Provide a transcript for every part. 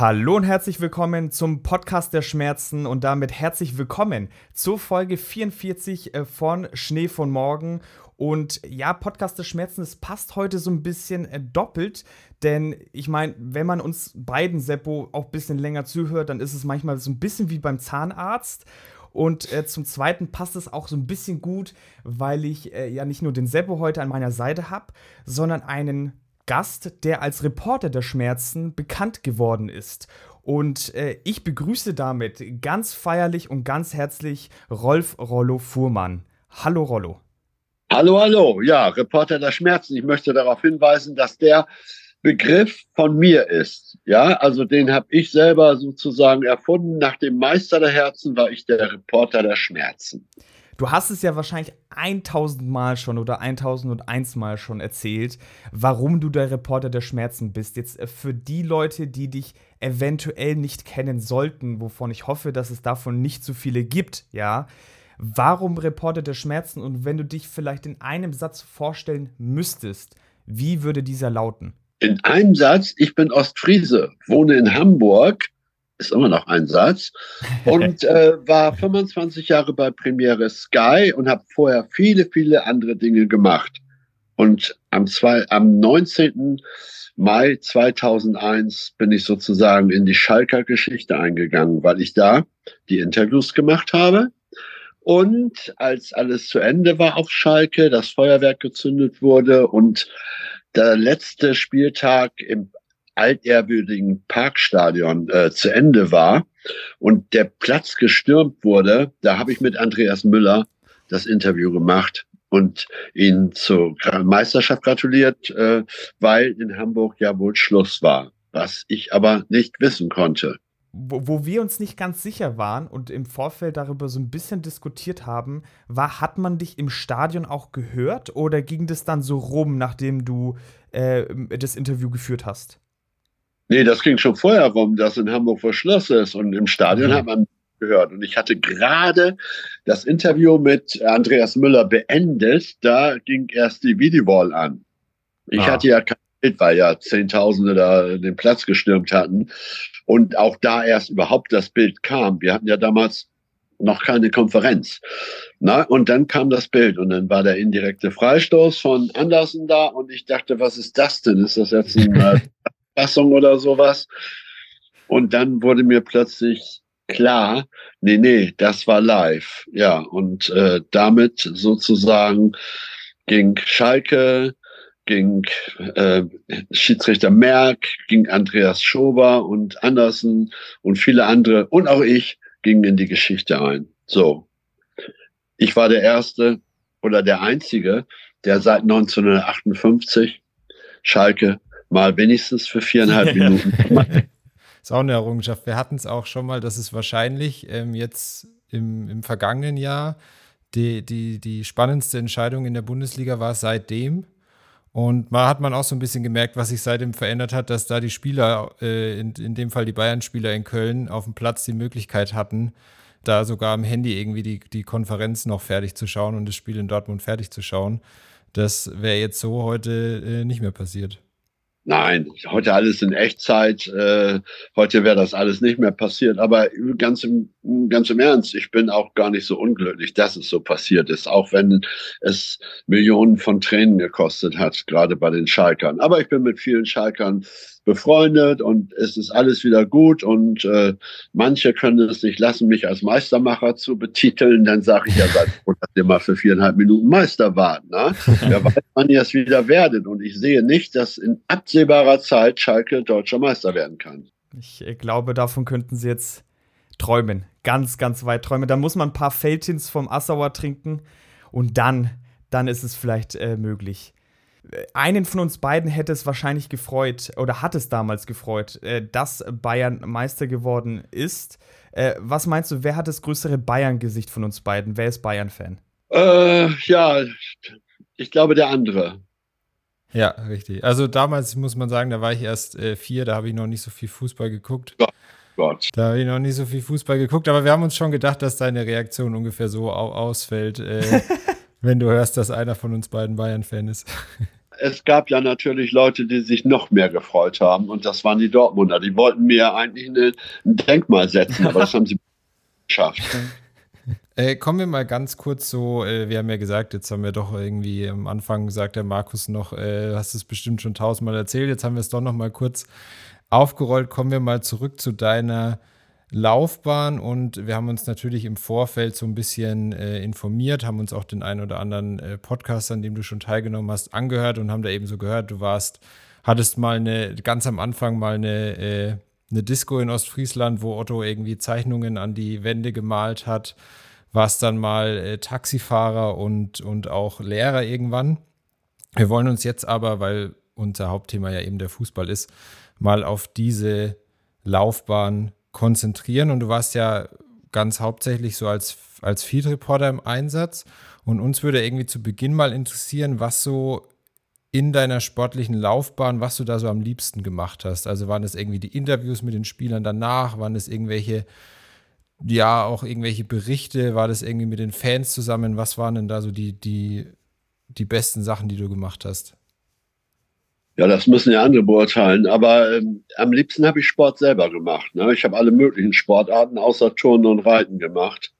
Hallo und herzlich willkommen zum Podcast der Schmerzen und damit herzlich willkommen zur Folge 44 äh, von Schnee von Morgen. Und ja, Podcast der Schmerzen, es passt heute so ein bisschen äh, doppelt, denn ich meine, wenn man uns beiden, Seppo, auch ein bisschen länger zuhört, dann ist es manchmal so ein bisschen wie beim Zahnarzt. Und äh, zum Zweiten passt es auch so ein bisschen gut, weil ich äh, ja nicht nur den Seppo heute an meiner Seite habe, sondern einen Gast, der als Reporter der Schmerzen bekannt geworden ist. Und äh, ich begrüße damit ganz feierlich und ganz herzlich Rolf Rollo Fuhrmann. Hallo Rollo. Hallo, hallo. Ja, Reporter der Schmerzen. Ich möchte darauf hinweisen, dass der Begriff von mir ist. Ja, also den habe ich selber sozusagen erfunden. Nach dem Meister der Herzen war ich der Reporter der Schmerzen. Du hast es ja wahrscheinlich 1000 Mal schon oder 1001 Mal schon erzählt, warum du der Reporter der Schmerzen bist. Jetzt äh, für die Leute, die dich eventuell nicht kennen sollten, wovon ich hoffe, dass es davon nicht so viele gibt, ja. Warum Reporter der Schmerzen? Und wenn du dich vielleicht in einem Satz vorstellen müsstest, wie würde dieser lauten? In einem Satz, ich bin Ostfriese, wohne in Hamburg ist immer noch ein Satz. Und äh, war 25 Jahre bei Premiere Sky und habe vorher viele, viele andere Dinge gemacht. Und am, zwei, am 19. Mai 2001 bin ich sozusagen in die Schalker Geschichte eingegangen, weil ich da die Interviews gemacht habe. Und als alles zu Ende war auf Schalke, das Feuerwerk gezündet wurde und der letzte Spieltag im altehrwürdigen Parkstadion äh, zu Ende war und der Platz gestürmt wurde, da habe ich mit Andreas Müller das Interview gemacht und ihn zur Meisterschaft gratuliert, äh, weil in Hamburg ja wohl Schluss war, was ich aber nicht wissen konnte. Wo, wo, wir uns nicht ganz sicher waren und im Vorfeld darüber so ein bisschen diskutiert haben, war, hat man dich im Stadion auch gehört oder ging das dann so rum, nachdem du äh, das Interview geführt hast? Nee, das ging schon vorher rum, dass in Hamburg vor Schluss ist und im Stadion mhm. hat man gehört. Und ich hatte gerade das Interview mit Andreas Müller beendet, da ging erst die Videowall an. Ich ah. hatte ja kein Bild, weil ja Zehntausende da den Platz gestürmt hatten. Und auch da erst überhaupt das Bild kam. Wir hatten ja damals noch keine Konferenz. Na, und dann kam das Bild und dann war der indirekte Freistoß von Andersen da und ich dachte, was ist das denn? Ist das jetzt ein Fassung oder sowas. Und dann wurde mir plötzlich klar, nee, nee, das war live. Ja, und äh, damit sozusagen ging Schalke, ging äh, Schiedsrichter Merck, ging Andreas Schober und Andersen und viele andere und auch ich gingen in die Geschichte ein. So. Ich war der Erste oder der Einzige, der seit 1958 Schalke mal wenigstens für viereinhalb Minuten. ist auch eine Errungenschaft. Wir hatten es auch schon mal, dass es wahrscheinlich ähm, jetzt im, im vergangenen Jahr die, die, die spannendste Entscheidung in der Bundesliga war seitdem. Und mal hat man auch so ein bisschen gemerkt, was sich seitdem verändert hat, dass da die Spieler, äh, in, in dem Fall die Bayern-Spieler in Köln, auf dem Platz die Möglichkeit hatten, da sogar am Handy irgendwie die, die Konferenz noch fertig zu schauen und das Spiel in Dortmund fertig zu schauen. Das wäre jetzt so heute äh, nicht mehr passiert. Nein, heute alles in Echtzeit. Äh, heute wäre das alles nicht mehr passiert. Aber ganz im, ganz im Ernst, ich bin auch gar nicht so unglücklich, dass es so passiert ist, auch wenn es Millionen von Tränen gekostet hat, gerade bei den Schalkern. Aber ich bin mit vielen Schalkern befreundet und es ist alles wieder gut und äh, manche können es nicht lassen, mich als Meistermacher zu betiteln. Dann sage ich ja, seid froh, dass ihr mal für viereinhalb Minuten Meister wart. Ne? Wer weiß, wann ihr es wieder werdet. Und ich sehe nicht, dass in absehbarer Zeit Schalke deutscher Meister werden kann. Ich äh, glaube, davon könnten sie jetzt träumen. Ganz, ganz weit träumen. Da muss man ein paar Feldhins vom Assauer trinken und dann, dann ist es vielleicht äh, möglich einen von uns beiden hätte es wahrscheinlich gefreut oder hat es damals gefreut, äh, dass Bayern Meister geworden ist. Äh, was meinst du, wer hat das größere Bayern-Gesicht von uns beiden? Wer ist Bayern-Fan? Äh, ja, ich glaube der andere. Ja, richtig. Also damals muss man sagen, da war ich erst äh, vier, da habe ich noch nicht so viel Fußball geguckt. Gott. Gott. Da habe ich noch nicht so viel Fußball geguckt, aber wir haben uns schon gedacht, dass deine Reaktion ungefähr so ausfällt, äh, wenn du hörst, dass einer von uns beiden Bayern-Fan ist. Es gab ja natürlich Leute, die sich noch mehr gefreut haben und das waren die Dortmunder. Die wollten mir eigentlich ein Denkmal setzen, aber das haben sie geschafft. Äh, kommen wir mal ganz kurz so, äh, wir haben ja gesagt, jetzt haben wir doch irgendwie am Anfang gesagt, der Markus noch, äh, hast es bestimmt schon tausendmal erzählt, jetzt haben wir es doch noch mal kurz aufgerollt. Kommen wir mal zurück zu deiner Laufbahn und wir haben uns natürlich im Vorfeld so ein bisschen äh, informiert, haben uns auch den einen oder anderen äh, Podcast, an dem du schon teilgenommen hast, angehört und haben da eben so gehört, du warst, hattest mal eine, ganz am Anfang mal eine, äh, eine Disco in Ostfriesland, wo Otto irgendwie Zeichnungen an die Wände gemalt hat, warst dann mal äh, Taxifahrer und, und auch Lehrer irgendwann. Wir wollen uns jetzt aber, weil unser Hauptthema ja eben der Fußball ist, mal auf diese Laufbahn konzentrieren. Und du warst ja ganz hauptsächlich so als, als Field Reporter im Einsatz. Und uns würde irgendwie zu Beginn mal interessieren, was so in deiner sportlichen Laufbahn, was du da so am liebsten gemacht hast. Also waren es irgendwie die Interviews mit den Spielern danach, waren es irgendwelche, ja, auch irgendwelche Berichte, war das irgendwie mit den Fans zusammen? Was waren denn da so die, die, die besten Sachen, die du gemacht hast? Ja, das müssen ja andere beurteilen. Aber ähm, am liebsten habe ich Sport selber gemacht. Ne? Ich habe alle möglichen Sportarten außer Turnen und Reiten gemacht.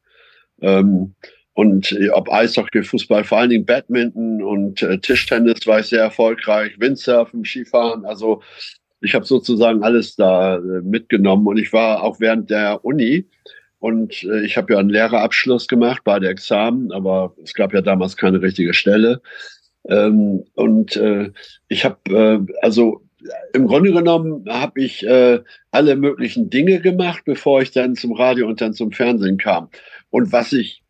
Ähm, und äh, ob Eishockey, Fußball, vor allen Dingen Badminton und äh, Tischtennis war ich sehr erfolgreich, Windsurfen, Skifahren. Also ich habe sozusagen alles da äh, mitgenommen. Und ich war auch während der Uni und äh, ich habe ja einen Lehrerabschluss gemacht, beide Examen, aber es gab ja damals keine richtige Stelle. Ähm, und äh, ich habe, äh, also im Grunde genommen habe ich äh, alle möglichen Dinge gemacht, bevor ich dann zum Radio und dann zum Fernsehen kam. Und was ich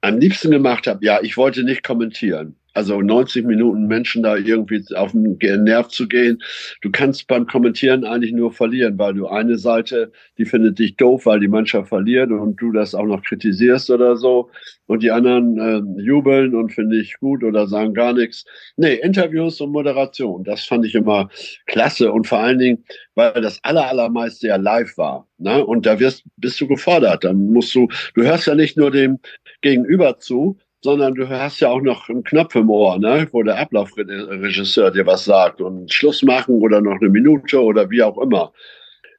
am liebsten gemacht habe, ja, ich wollte nicht kommentieren. Also 90 Minuten Menschen da irgendwie auf den Nerv zu gehen. Du kannst beim Kommentieren eigentlich nur verlieren, weil du eine Seite, die findet dich doof, weil die Mannschaft verliert und du das auch noch kritisierst oder so. Und die anderen äh, jubeln und finde ich gut oder sagen gar nichts. Nee, Interviews und Moderation, das fand ich immer klasse. Und vor allen Dingen, weil das aller, allermeiste ja live war. Ne? Und da wirst, bist du gefordert. Dann musst du, du hörst ja nicht nur dem Gegenüber zu, sondern du hast ja auch noch einen Knopf im Ohr, ne? wo der Ablaufregisseur dir was sagt und Schluss machen oder noch eine Minute oder wie auch immer.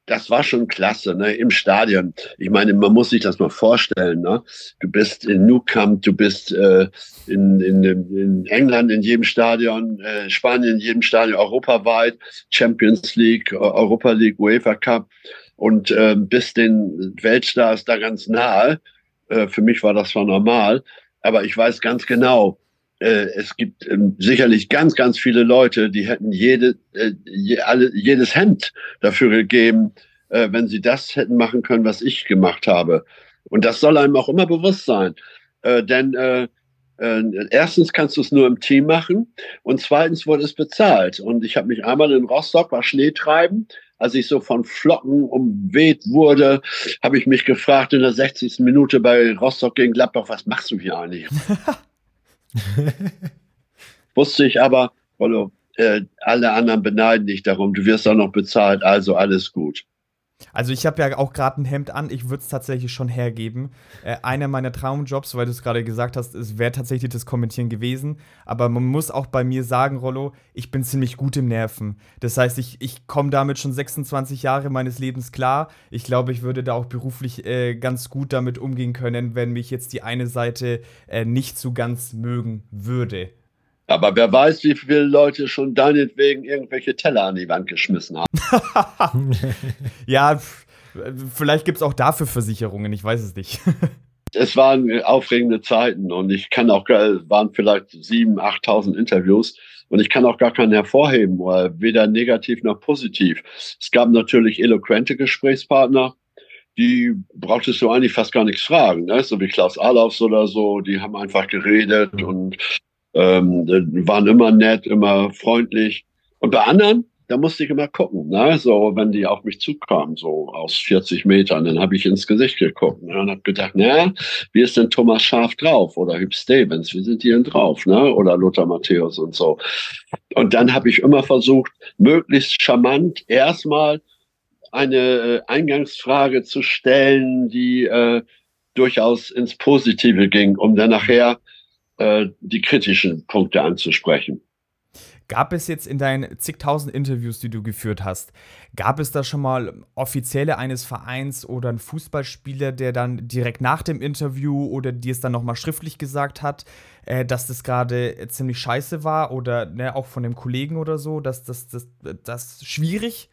Das war schon klasse, ne? Im Stadion. Ich meine, man muss sich das mal vorstellen, ne? Du bist in Newcamp, du bist äh, in, in, in England in jedem Stadion, äh, Spanien in jedem Stadion, europaweit, Champions League, Europa League, UEFA Cup und äh, bist den Weltstars da ganz nahe. Äh, für mich war das zwar normal, aber ich weiß ganz genau, äh, es gibt ähm, sicherlich ganz, ganz viele Leute, die hätten jede, äh, je, alle, jedes Hemd dafür gegeben, äh, wenn sie das hätten machen können, was ich gemacht habe. Und das soll einem auch immer bewusst sein. Äh, denn äh, äh, erstens kannst du es nur im Team machen und zweitens wurde es bezahlt. Und ich habe mich einmal in Rostock, war Schnee treiben, als ich so von Flocken umweht wurde, habe ich mich gefragt in der 60. Minute bei Rostock gegen Gladbach, was machst du hier eigentlich? Wusste ich aber, Rollo, äh, alle anderen beneiden dich darum, du wirst auch noch bezahlt, also alles gut. Also ich habe ja auch gerade ein Hemd an, ich würde es tatsächlich schon hergeben. Äh, einer meiner Traumjobs, weil du es gerade gesagt hast, wäre tatsächlich das Kommentieren gewesen. Aber man muss auch bei mir sagen, Rollo, ich bin ziemlich gut im Nerven. Das heißt, ich, ich komme damit schon 26 Jahre meines Lebens klar. Ich glaube, ich würde da auch beruflich äh, ganz gut damit umgehen können, wenn mich jetzt die eine Seite äh, nicht so ganz mögen würde. Aber wer weiß, wie viele Leute schon deinetwegen irgendwelche Teller an die Wand geschmissen haben. ja, vielleicht gibt es auch dafür Versicherungen, ich weiß es nicht. es waren aufregende Zeiten und ich kann auch, waren vielleicht 7.000, 8.000 Interviews und ich kann auch gar keinen hervorheben, weder negativ noch positiv. Es gab natürlich eloquente Gesprächspartner, die brauchtest du eigentlich fast gar nichts fragen, ne? so wie Klaus Alofs oder so, die haben einfach geredet und ähm, waren immer nett, immer freundlich. Und bei anderen, da musste ich immer gucken, ne? so wenn die auf mich zukamen, so aus 40 Metern, dann habe ich ins Gesicht geguckt ne? und habe gedacht, na, wie ist denn Thomas Schaf drauf oder Hüb Stevens, wie sind die denn drauf, ne? oder Lothar Matthäus und so. Und dann habe ich immer versucht, möglichst charmant erstmal eine äh, Eingangsfrage zu stellen, die äh, durchaus ins Positive ging, um dann nachher äh, die kritischen Punkte anzusprechen. Gab es jetzt in deinen zigtausend Interviews, die du geführt hast, gab es da schon mal Offizielle eines Vereins oder einen Fußballspieler, der dann direkt nach dem Interview oder dir es dann nochmal schriftlich gesagt hat, äh, dass das gerade ziemlich scheiße war oder ne, auch von dem Kollegen oder so, dass das, das, das schwierig?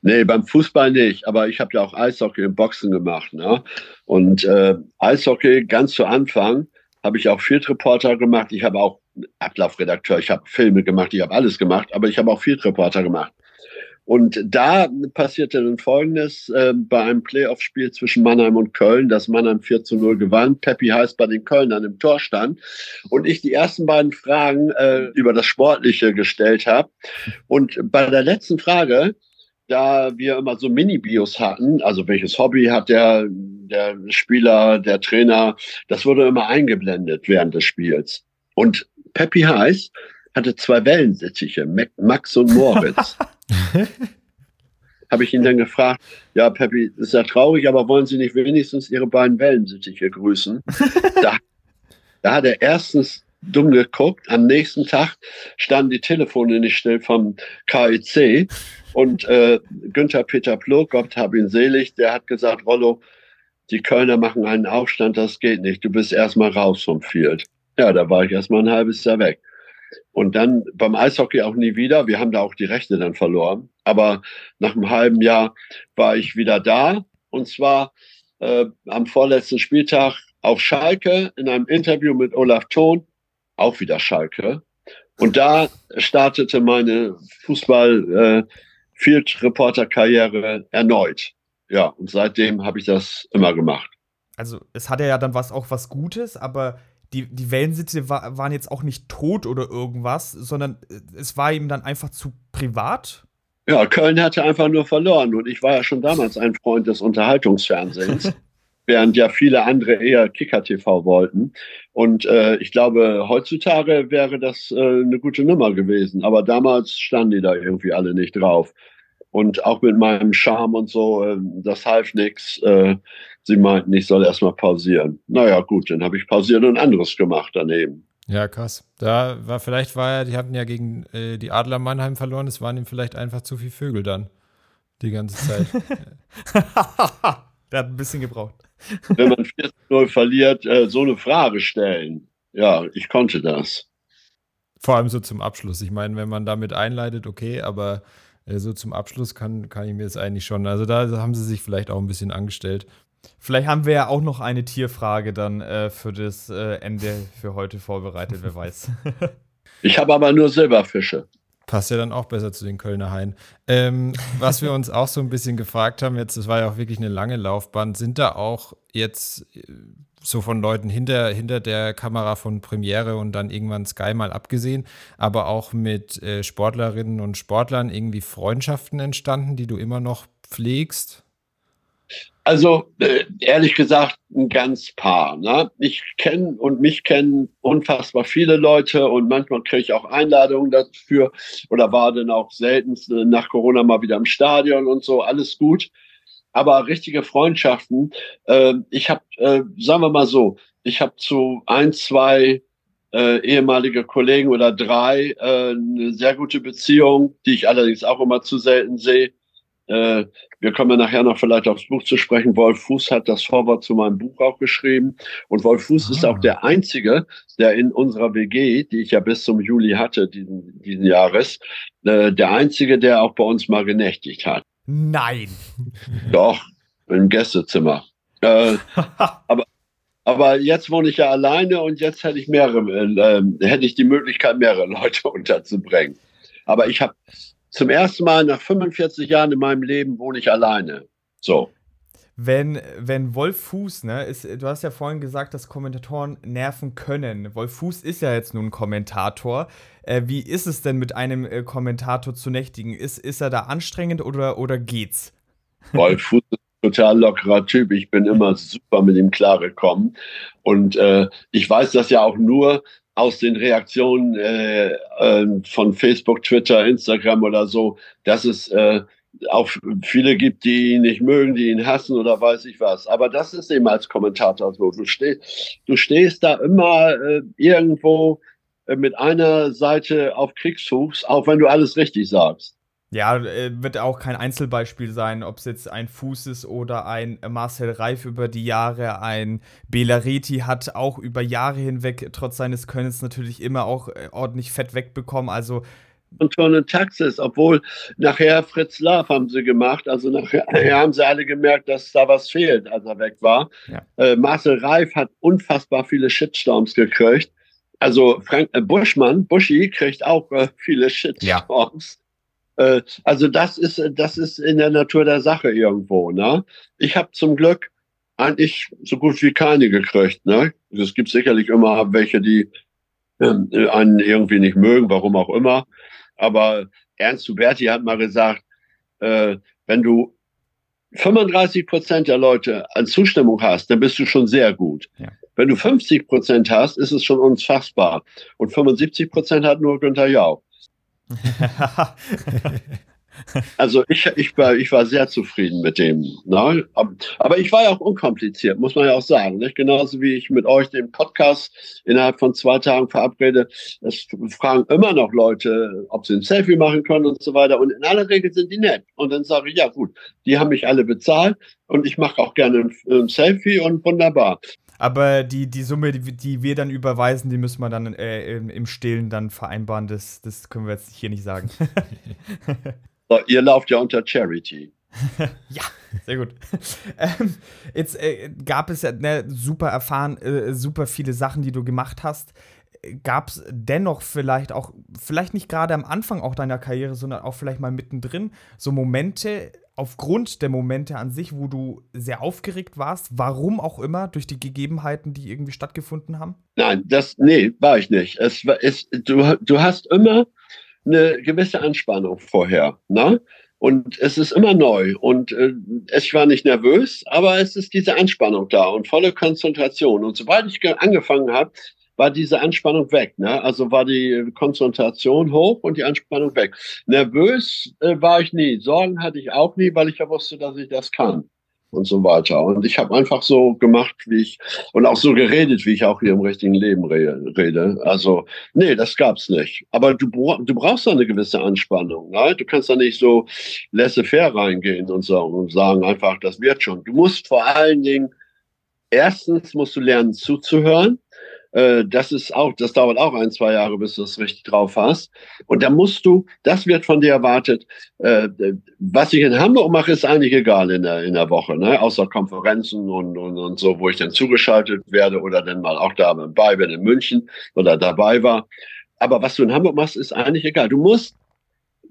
Nee, beim Fußball nicht, aber ich habe ja auch Eishockey und Boxen gemacht. Ne? Und äh, Eishockey ganz zu Anfang habe ich auch Field Reporter gemacht. Ich habe auch Ablaufredakteur, ich habe Filme gemacht, ich habe alles gemacht, aber ich habe auch Field Reporter gemacht. Und da passierte dann Folgendes äh, bei einem Playoff-Spiel zwischen Mannheim und Köln, dass Mannheim 4 zu 0 gewann, Peppi heißt bei den Kölnern im Tor stand und ich die ersten beiden Fragen äh, über das Sportliche gestellt habe. Und bei der letzten Frage da wir immer so Mini-Bios hatten, also welches Hobby hat der, der Spieler, der Trainer, das wurde immer eingeblendet während des Spiels. Und Peppi Heiß hatte zwei Wellensittiche, Max und Moritz. Habe ich ihn dann gefragt, ja, Peppi, ist ja traurig, aber wollen Sie nicht wenigstens Ihre beiden Wellensittiche grüßen? da, da hat er erstens dumm geguckt. Am nächsten Tag standen die Telefone nicht still vom KIC und äh, Günther Peter Plog, Gott hab ihn selig, der hat gesagt, Rollo, die Kölner machen einen Aufstand, das geht nicht. Du bist erstmal raus vom Field. Ja, da war ich erstmal ein halbes Jahr weg. Und dann beim Eishockey auch nie wieder. Wir haben da auch die Rechte dann verloren. Aber nach einem halben Jahr war ich wieder da. Und zwar äh, am vorletzten Spieltag auf Schalke in einem Interview mit Olaf Thon, auch wieder Schalke. Und da startete meine Fußball- äh, Field-Reporter-Karriere erneut. Ja, und seitdem habe ich das immer gemacht. Also es hatte ja dann was auch was Gutes, aber die, die Wellensitze war, waren jetzt auch nicht tot oder irgendwas, sondern äh, es war ihm dann einfach zu privat. Ja, Köln hatte einfach nur verloren und ich war ja schon damals ein Freund des Unterhaltungsfernsehens. während ja viele andere eher Kicker-TV wollten. Und äh, ich glaube, heutzutage wäre das äh, eine gute Nummer gewesen. Aber damals standen die da irgendwie alle nicht drauf. Und auch mit meinem Charme und so, äh, das half nix. Äh, sie meinten, ich soll erstmal pausieren. Naja, gut, dann habe ich pausiert und anderes gemacht daneben. Ja, krass. Da war vielleicht war ja, die hatten ja gegen äh, die Adler Mannheim verloren, es waren ihm vielleicht einfach zu viele Vögel dann. Die ganze Zeit. Der hat ein bisschen gebraucht. Wenn man 4-0 verliert, äh, so eine Frage stellen. Ja, ich konnte das. Vor allem so zum Abschluss. Ich meine, wenn man damit einleitet, okay, aber äh, so zum Abschluss kann, kann ich mir das eigentlich schon. Also da haben sie sich vielleicht auch ein bisschen angestellt. Vielleicht haben wir ja auch noch eine Tierfrage dann äh, für das äh, Ende für heute vorbereitet, wer weiß. ich habe aber nur Silberfische. Passt ja dann auch besser zu den Kölner Haien. Ähm, was wir uns auch so ein bisschen gefragt haben, jetzt, das war ja auch wirklich eine lange Laufbahn, sind da auch jetzt äh, so von Leuten hinter, hinter der Kamera von Premiere und dann irgendwann Sky mal abgesehen, aber auch mit äh, Sportlerinnen und Sportlern irgendwie Freundschaften entstanden, die du immer noch pflegst? Also äh, ehrlich gesagt ein ganz paar. Ne? Ich kenne und mich kennen unfassbar viele Leute und manchmal kriege ich auch Einladungen dafür oder war dann auch selten äh, nach Corona mal wieder im Stadion und so, alles gut aber richtige Freundschaften. Äh, ich habe, äh, sagen wir mal so, ich habe zu ein, zwei äh, ehemalige Kollegen oder drei äh, eine sehr gute Beziehung, die ich allerdings auch immer zu selten sehe. Äh, wir kommen ja nachher noch vielleicht aufs Buch zu sprechen. Wolf Fuß hat das Vorwort zu meinem Buch auch geschrieben. Und Wolf Fuß ah. ist auch der Einzige, der in unserer WG, die ich ja bis zum Juli hatte, diesen, diesen Jahres, äh, der Einzige, der auch bei uns mal genächtigt hat. Nein. Doch, im Gästezimmer. Äh, aber, aber jetzt wohne ich ja alleine und jetzt hätte ich mehrere, äh, hätte ich die Möglichkeit, mehrere Leute unterzubringen. Aber ich habe zum ersten Mal nach 45 Jahren in meinem Leben wohne ich alleine. So wenn, wenn Wolf Fuß, ne, ist, du hast ja vorhin gesagt, dass Kommentatoren nerven können. Wolf Fuß ist ja jetzt nun Kommentator. Äh, wie ist es denn mit einem äh, Kommentator zu nächtigen? Ist, ist er da anstrengend oder, oder geht's? Wolf Fuß ist ein total lockerer Typ. Ich bin immer super mit ihm klargekommen. Und äh, ich weiß das ja auch nur aus den Reaktionen äh, äh, von Facebook, Twitter, Instagram oder so, dass es äh, auch viele gibt, die ihn nicht mögen, die ihn hassen oder weiß ich was. Aber das ist eben als Kommentator so. Du, steh, du stehst da immer äh, irgendwo äh, mit einer Seite auf Kriegsfuß, auch wenn du alles richtig sagst. Ja, äh, wird auch kein Einzelbeispiel sein, ob es jetzt ein Fuß ist oder ein Marcel Reif über die Jahre, ein Belareti hat auch über Jahre hinweg trotz seines Könnens natürlich immer auch äh, ordentlich Fett wegbekommen. Also und schon in Taxis, obwohl nachher Fritz Love haben sie gemacht. Also nachher haben sie alle gemerkt, dass da was fehlt, als er weg war. Ja. Äh, Marcel Reif hat unfassbar viele Shitstorms gekriegt. Also Frank äh, Buschmann, Buschi kriegt auch äh, viele Shitstorms. Ja. Äh, also das ist, das ist in der Natur der Sache irgendwo. Ne? Ich habe zum Glück eigentlich so gut wie keine gekriegt. Ne? Es gibt sicherlich immer welche, die ähm, einen irgendwie nicht mögen, warum auch immer. Aber Ernst Huberti hat mal gesagt, äh, wenn du 35 Prozent der Leute an Zustimmung hast, dann bist du schon sehr gut. Ja. Wenn du 50 Prozent hast, ist es schon unfassbar. Und 75 Prozent hat nur Günther Jauch. Also ich, ich, war, ich war sehr zufrieden mit dem. Ne? Aber ich war ja auch unkompliziert, muss man ja auch sagen. Nicht? Genauso wie ich mit euch den Podcast innerhalb von zwei Tagen verabrede. Es fragen immer noch Leute, ob sie ein Selfie machen können und so weiter. Und in aller Regel sind die nett. Und dann sage ich, ja gut, die haben mich alle bezahlt und ich mache auch gerne ein, ein Selfie und wunderbar. Aber die, die Summe, die, die wir dann überweisen, die müssen wir dann äh, im, im Stillen dann vereinbaren. Das, das können wir jetzt hier nicht sagen. ihr lauft ja unter Charity. ja, sehr gut. Ähm, jetzt äh, gab es ja ne, super erfahren, äh, super viele Sachen, die du gemacht hast. Gab es dennoch vielleicht auch, vielleicht nicht gerade am Anfang auch deiner Karriere, sondern auch vielleicht mal mittendrin, so Momente, aufgrund der Momente an sich, wo du sehr aufgeregt warst, warum auch immer, durch die Gegebenheiten, die irgendwie stattgefunden haben? Nein, das, nee, war ich nicht. Es, es, du, du hast immer eine gewisse Anspannung vorher, ne? Und es ist immer neu. Und äh, ich war nicht nervös, aber es ist diese Anspannung da und volle Konzentration. Und sobald ich angefangen habe, war diese Anspannung weg. Ne? Also war die Konzentration hoch und die Anspannung weg. Nervös äh, war ich nie. Sorgen hatte ich auch nie, weil ich ja wusste, dass ich das kann und so weiter. Und ich habe einfach so gemacht, wie ich und auch so geredet, wie ich auch hier im richtigen Leben rede. Also nee, das gab's nicht. Aber du, du brauchst da eine gewisse Anspannung. Ne? Du kannst da nicht so laissez-faire reingehen und, so, und sagen einfach, das wird schon. Du musst vor allen Dingen erstens musst du lernen zuzuhören äh, das ist auch, das dauert auch ein, zwei Jahre, bis du es richtig drauf hast. Und da musst du, das wird von dir erwartet. Äh, was ich in Hamburg mache, ist eigentlich egal in der, in der Woche, ne? außer Konferenzen und, und, und so, wo ich dann zugeschaltet werde oder dann mal auch dabei bin in München oder dabei war. Aber was du in Hamburg machst, ist eigentlich egal. Du musst,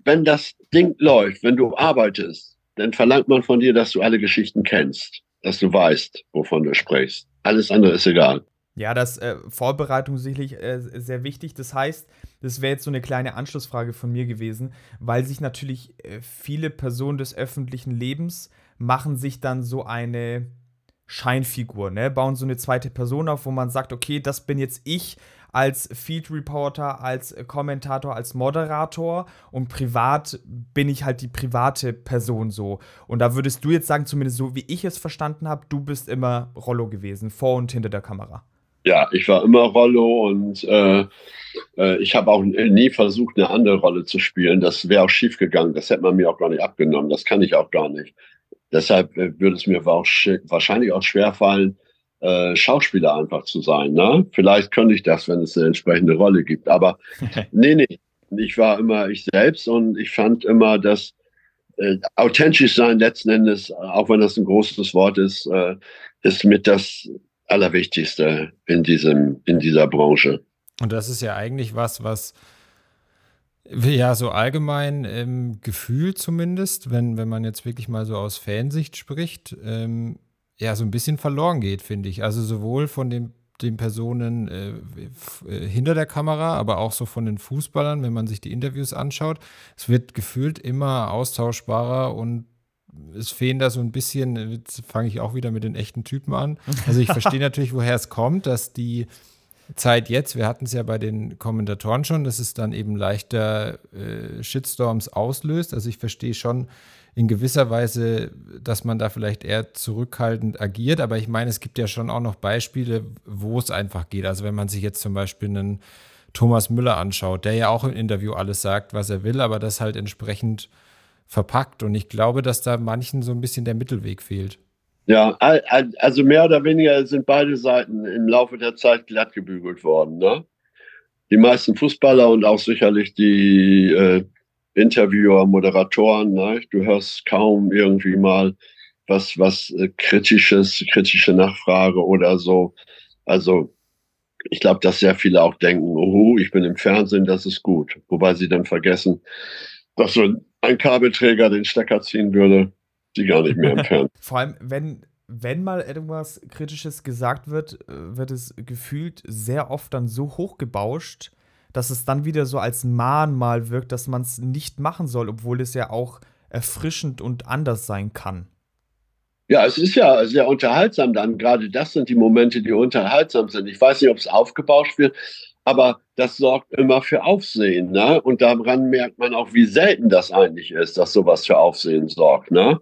wenn das Ding läuft, wenn du arbeitest, dann verlangt man von dir, dass du alle Geschichten kennst, dass du weißt, wovon du sprichst. Alles andere ist egal. Ja, das äh, Vorbereitung sicherlich äh, sehr wichtig. Das heißt, das wäre jetzt so eine kleine Anschlussfrage von mir gewesen, weil sich natürlich äh, viele Personen des öffentlichen Lebens machen sich dann so eine Scheinfigur, ne? Bauen so eine zweite Person auf, wo man sagt, okay, das bin jetzt ich als Feed Reporter, als Kommentator, als Moderator und privat bin ich halt die private Person so. Und da würdest du jetzt sagen, zumindest so wie ich es verstanden habe, du bist immer Rollo gewesen, vor und hinter der Kamera. Ja, ich war immer Rollo und äh, äh, ich habe auch nie versucht, eine andere Rolle zu spielen. Das wäre auch schief gegangen. Das hätte man mir auch gar nicht abgenommen. Das kann ich auch gar nicht. Deshalb äh, würde es mir wahrscheinlich auch schwer fallen, äh, Schauspieler einfach zu sein. Ne? Vielleicht könnte ich das, wenn es eine entsprechende Rolle gibt. Aber nee, nee. Ich war immer ich selbst und ich fand immer, dass äh, authentisch sein letzten Endes, auch wenn das ein großes Wort ist, äh, ist mit das Allerwichtigste in, diesem, in dieser Branche. Und das ist ja eigentlich was, was ja so allgemein im Gefühl zumindest, wenn, wenn man jetzt wirklich mal so aus Fansicht spricht, ähm, ja, so ein bisschen verloren geht, finde ich. Also sowohl von den, den Personen äh, äh, hinter der Kamera, aber auch so von den Fußballern, wenn man sich die Interviews anschaut. Es wird gefühlt immer austauschbarer und es fehlen da so ein bisschen, jetzt fange ich auch wieder mit den echten Typen an. Also ich verstehe natürlich, woher es kommt, dass die Zeit jetzt, wir hatten es ja bei den Kommentatoren schon, dass es dann eben leichter äh, Shitstorms auslöst. Also ich verstehe schon in gewisser Weise, dass man da vielleicht eher zurückhaltend agiert, aber ich meine, es gibt ja schon auch noch Beispiele, wo es einfach geht. Also wenn man sich jetzt zum Beispiel einen Thomas Müller anschaut, der ja auch im Interview alles sagt, was er will, aber das halt entsprechend verpackt. Und ich glaube, dass da manchen so ein bisschen der Mittelweg fehlt. Ja, also mehr oder weniger sind beide Seiten im Laufe der Zeit glatt gebügelt worden. Ne? Die meisten Fußballer und auch sicherlich die äh, Interviewer, Moderatoren, ne? du hörst kaum irgendwie mal was, was äh, kritisches, kritische Nachfrage oder so. Also ich glaube, dass sehr viele auch denken, oh, ich bin im Fernsehen, das ist gut. Wobei sie dann vergessen, dass so ein Kabelträger den Stecker ziehen würde, die gar nicht mehr Fernsehen. Vor allem, wenn, wenn mal irgendwas Kritisches gesagt wird, äh, wird es gefühlt sehr oft dann so hochgebauscht, dass es dann wieder so als Mahnmal wirkt, dass man es nicht machen soll, obwohl es ja auch erfrischend und anders sein kann. Ja, es ist ja sehr unterhaltsam dann. Gerade das sind die Momente, die unterhaltsam sind. Ich weiß nicht, ob es aufgebauscht wird, aber das sorgt immer für Aufsehen. Ne? Und daran merkt man auch, wie selten das eigentlich ist, dass sowas für Aufsehen sorgt. Ne?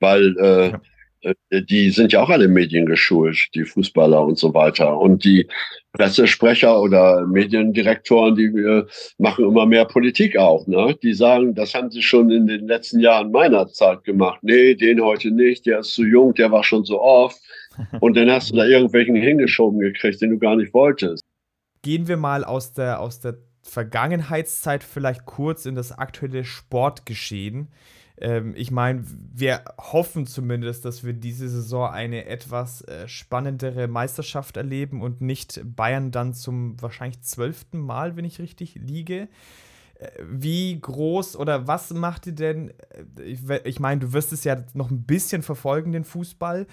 Weil äh, ja. Äh, die sind ja auch alle Medien geschult, die Fußballer und so weiter. Und die Pressesprecher oder Mediendirektoren, die äh, machen immer mehr Politik auch. Ne? Die sagen, das haben sie schon in den letzten Jahren meiner Zeit gemacht. Nee, den heute nicht, der ist zu jung, der war schon so oft. Und dann hast du da irgendwelchen hingeschoben gekriegt, den du gar nicht wolltest. Gehen wir mal aus der, aus der Vergangenheitszeit vielleicht kurz in das aktuelle Sportgeschehen. Ähm, ich meine, wir hoffen zumindest, dass wir diese Saison eine etwas äh, spannendere Meisterschaft erleben und nicht Bayern dann zum wahrscheinlich zwölften Mal, wenn ich richtig liege. Äh, wie groß oder was macht ihr denn? Äh, ich, ich meine, du wirst es ja noch ein bisschen verfolgen, den Fußball.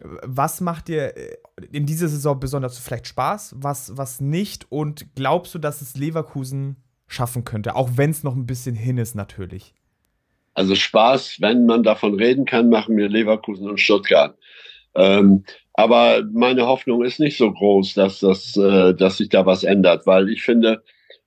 Was macht dir äh, in dieser Saison besonders vielleicht Spaß, was, was nicht? Und glaubst du, dass es Leverkusen schaffen könnte, auch wenn es noch ein bisschen hin ist natürlich? Also Spaß, wenn man davon reden kann, machen mir Leverkusen und Stuttgart. Ähm, aber meine Hoffnung ist nicht so groß, dass, das, äh, dass sich da was ändert, weil ich finde,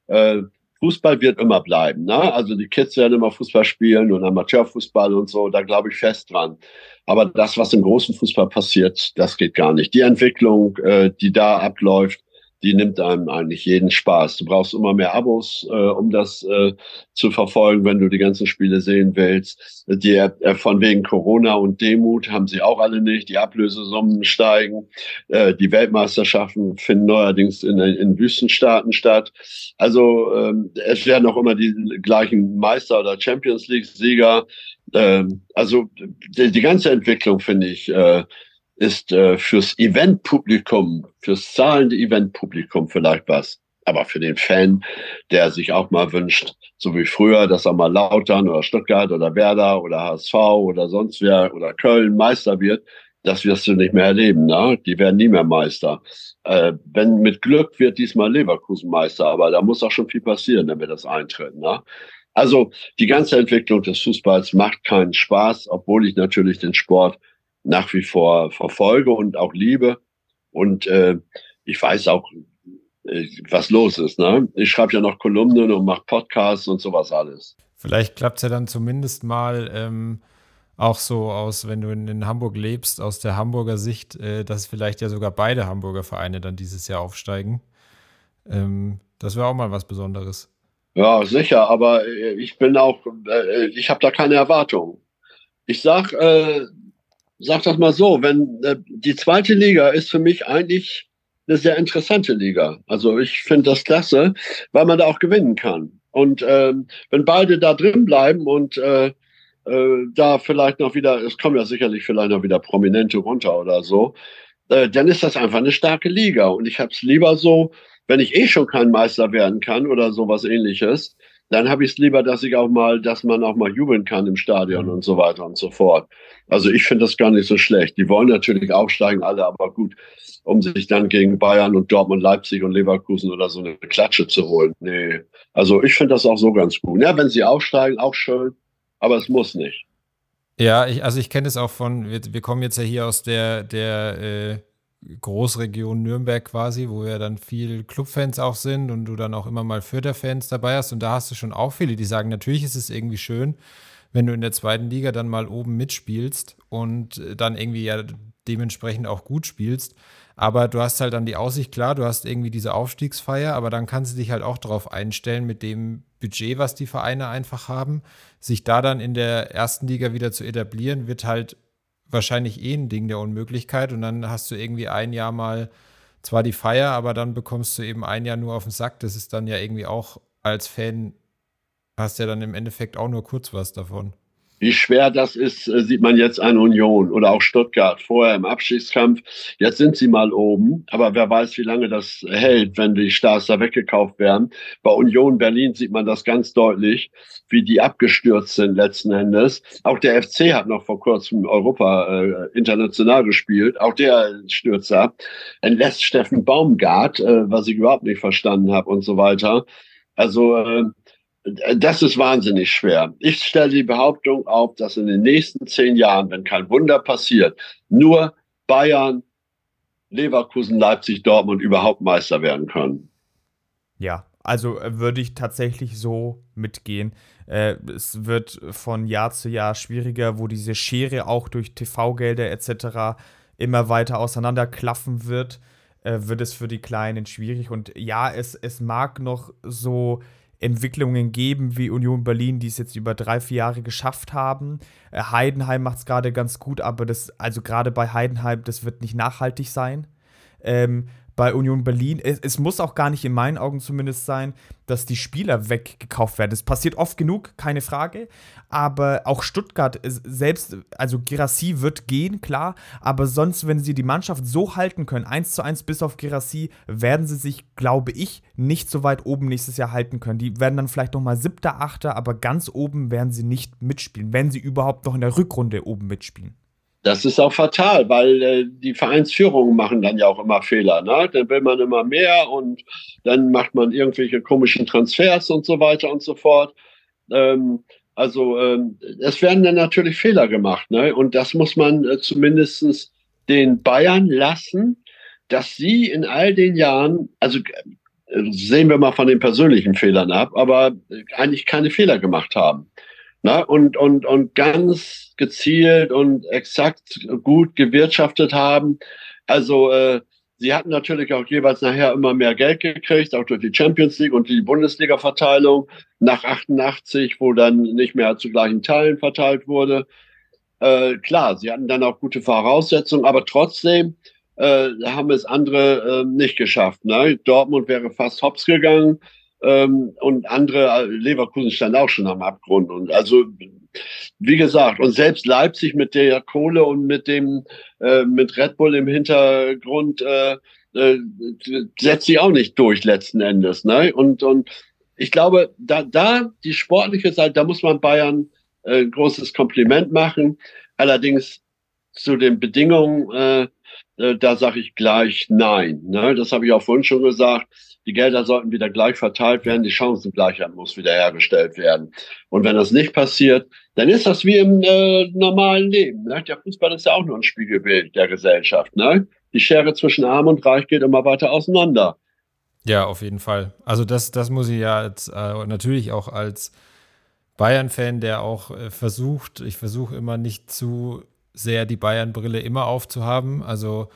äh, Fußball wird immer bleiben. Ne? Also die Kids werden immer Fußball spielen und Amateurfußball und so, da glaube ich fest dran. Aber das, was im großen Fußball passiert, das geht gar nicht. Die Entwicklung, äh, die da abläuft, die nimmt einem eigentlich jeden Spaß. Du brauchst immer mehr Abos, äh, um das äh, zu verfolgen, wenn du die ganzen Spiele sehen willst. Die äh, von wegen Corona und Demut haben sie auch alle nicht. Die Ablösesummen steigen. Äh, die Weltmeisterschaften finden neuerdings in, in Wüstenstaaten statt. Also ähm, es werden auch immer die gleichen Meister oder Champions League Sieger. Ähm, also die, die ganze Entwicklung finde ich äh, ist äh, fürs Eventpublikum, fürs zahlende Eventpublikum vielleicht was. Aber für den Fan, der sich auch mal wünscht, so wie früher, dass er mal Lautern oder Stuttgart oder Werder oder HSV oder sonst wer oder Köln Meister wird, das wirst du nicht mehr erleben. Ne? Die werden nie mehr Meister. Äh, wenn mit Glück wird diesmal Leverkusen Meister, aber da muss auch schon viel passieren, damit das eintritt. Ne? Also die ganze Entwicklung des Fußballs macht keinen Spaß, obwohl ich natürlich den Sport nach wie vor verfolge und auch liebe. Und äh, ich weiß auch, äh, was los ist. Ne? Ich schreibe ja noch Kolumnen und mache Podcasts und sowas alles. Vielleicht klappt es ja dann zumindest mal ähm, auch so aus, wenn du in, in, Hamburg lebst, aus der Hamburger Sicht, äh, dass vielleicht ja sogar beide Hamburger Vereine dann dieses Jahr aufsteigen. Ähm, das wäre auch mal was Besonderes. Ja, sicher, aber äh, ich bin auch, äh, ich habe da keine Erwartungen. Ich sag, äh, sag das mal so, wenn äh, die zweite Liga ist für mich eigentlich eine sehr interessante Liga. Also ich finde das klasse, weil man da auch gewinnen kann. Und ähm, wenn beide da drin bleiben und äh, äh, da vielleicht noch wieder, es kommen ja sicherlich vielleicht noch wieder Prominente runter oder so, äh, dann ist das einfach eine starke Liga. Und ich habe es lieber so, wenn ich eh schon kein Meister werden kann oder sowas ähnliches, dann habe ich es lieber, dass ich auch mal, dass man auch mal jubeln kann im Stadion mhm. und so weiter und so fort. Also ich finde das gar nicht so schlecht. Die wollen natürlich aufsteigen alle, aber gut, um sich dann gegen Bayern und Dortmund, Leipzig und Leverkusen oder so eine Klatsche zu holen. Nee. Also ich finde das auch so ganz gut. Ja, wenn sie aufsteigen, auch schön, aber es muss nicht. Ja, ich, also ich kenne es auch von, wir, wir, kommen jetzt ja hier aus der, der äh, Großregion Nürnberg quasi, wo ja dann viel Clubfans auch sind und du dann auch immer mal Fürther-Fans dabei hast. Und da hast du schon auch viele, die sagen, natürlich ist es irgendwie schön, wenn du in der zweiten Liga dann mal oben mitspielst und dann irgendwie ja dementsprechend auch gut spielst. Aber du hast halt dann die Aussicht, klar, du hast irgendwie diese Aufstiegsfeier, aber dann kannst du dich halt auch darauf einstellen, mit dem Budget, was die Vereine einfach haben, sich da dann in der ersten Liga wieder zu etablieren, wird halt wahrscheinlich eh ein Ding der Unmöglichkeit. Und dann hast du irgendwie ein Jahr mal zwar die Feier, aber dann bekommst du eben ein Jahr nur auf den Sack. Das ist dann ja irgendwie auch als Fan, hast ja dann im Endeffekt auch nur kurz was davon. Wie schwer das ist, äh, sieht man jetzt an Union oder auch Stuttgart vorher im Abschiedskampf. Jetzt sind sie mal oben, aber wer weiß, wie lange das hält, wenn die Stars da weggekauft werden. Bei Union Berlin sieht man das ganz deutlich, wie die abgestürzt sind letzten Endes. Auch der FC hat noch vor kurzem Europa äh, international gespielt. Auch der stürzt ab. Entlässt Steffen Baumgart, äh, was ich überhaupt nicht verstanden habe und so weiter. Also äh, das ist wahnsinnig schwer. Ich stelle die Behauptung auf, dass in den nächsten zehn Jahren, wenn kein Wunder passiert, nur Bayern, Leverkusen, Leipzig, Dortmund überhaupt Meister werden können. Ja, also äh, würde ich tatsächlich so mitgehen. Äh, es wird von Jahr zu Jahr schwieriger, wo diese Schere auch durch TV-Gelder etc. immer weiter auseinanderklaffen wird, äh, wird es für die Kleinen schwierig. Und ja, es, es mag noch so Entwicklungen geben wie Union Berlin, die es jetzt über drei, vier Jahre geschafft haben. Äh, Heidenheim macht es gerade ganz gut, aber das, also gerade bei Heidenheim, das wird nicht nachhaltig sein. Ähm, bei Union Berlin. Es, es, muss auch gar nicht in meinen Augen zumindest sein, dass die Spieler weggekauft werden. Das passiert oft genug, keine Frage. Aber auch Stuttgart selbst, also Girassi wird gehen, klar. Aber sonst, wenn sie die Mannschaft so halten können, eins zu eins bis auf Girassi, werden sie sich, glaube ich, nicht so weit oben nächstes Jahr halten können. Die werden dann vielleicht nochmal siebter, achter, aber ganz oben werden sie nicht mitspielen, wenn sie überhaupt noch in der Rückrunde oben mitspielen. Das ist auch fatal, weil äh, die Vereinsführungen machen dann ja auch immer Fehler. Ne? Dann will man immer mehr und dann macht man irgendwelche komischen Transfers und so weiter und so fort. Ähm, also ähm, es werden dann natürlich Fehler gemacht. Ne? Und das muss man äh, zumindest den Bayern lassen, dass sie in all den Jahren, also äh, sehen wir mal von den persönlichen Fehlern ab, aber äh, eigentlich keine Fehler gemacht haben. Na, und, und, und ganz gezielt und exakt gut gewirtschaftet haben. Also äh, sie hatten natürlich auch jeweils nachher immer mehr Geld gekriegt, auch durch die Champions League und die Bundesliga-Verteilung nach 88, wo dann nicht mehr zu gleichen Teilen verteilt wurde. Äh, klar, sie hatten dann auch gute Voraussetzungen, aber trotzdem äh, haben es andere äh, nicht geschafft. Ne? Dortmund wäre fast hops gegangen. Ähm, und andere, äh, Leverkusen stand auch schon am Abgrund. Und also, wie gesagt, und selbst Leipzig mit der Kohle und mit dem, äh, mit Red Bull im Hintergrund, äh, äh, setzt sie auch nicht durch letzten Endes. Ne? Und, und ich glaube, da, da die sportliche Seite, da muss man Bayern äh, großes Kompliment machen. Allerdings zu den Bedingungen, äh, äh, da sage ich gleich nein. Ne? Das habe ich auch vorhin schon gesagt. Die Gelder sollten wieder gleich verteilt werden, die Chancengleichheit muss wiederhergestellt werden. Und wenn das nicht passiert, dann ist das wie im äh, normalen Leben. Ne? Der Fußball ist ja auch nur ein Spiegelbild der Gesellschaft. Ne? Die Schere zwischen Arm und Reich geht immer weiter auseinander. Ja, auf jeden Fall. Also das, das muss ich ja jetzt, äh, natürlich auch als Bayern-Fan, der auch äh, versucht, ich versuche immer nicht zu sehr die Bayern-Brille immer aufzuhaben. Also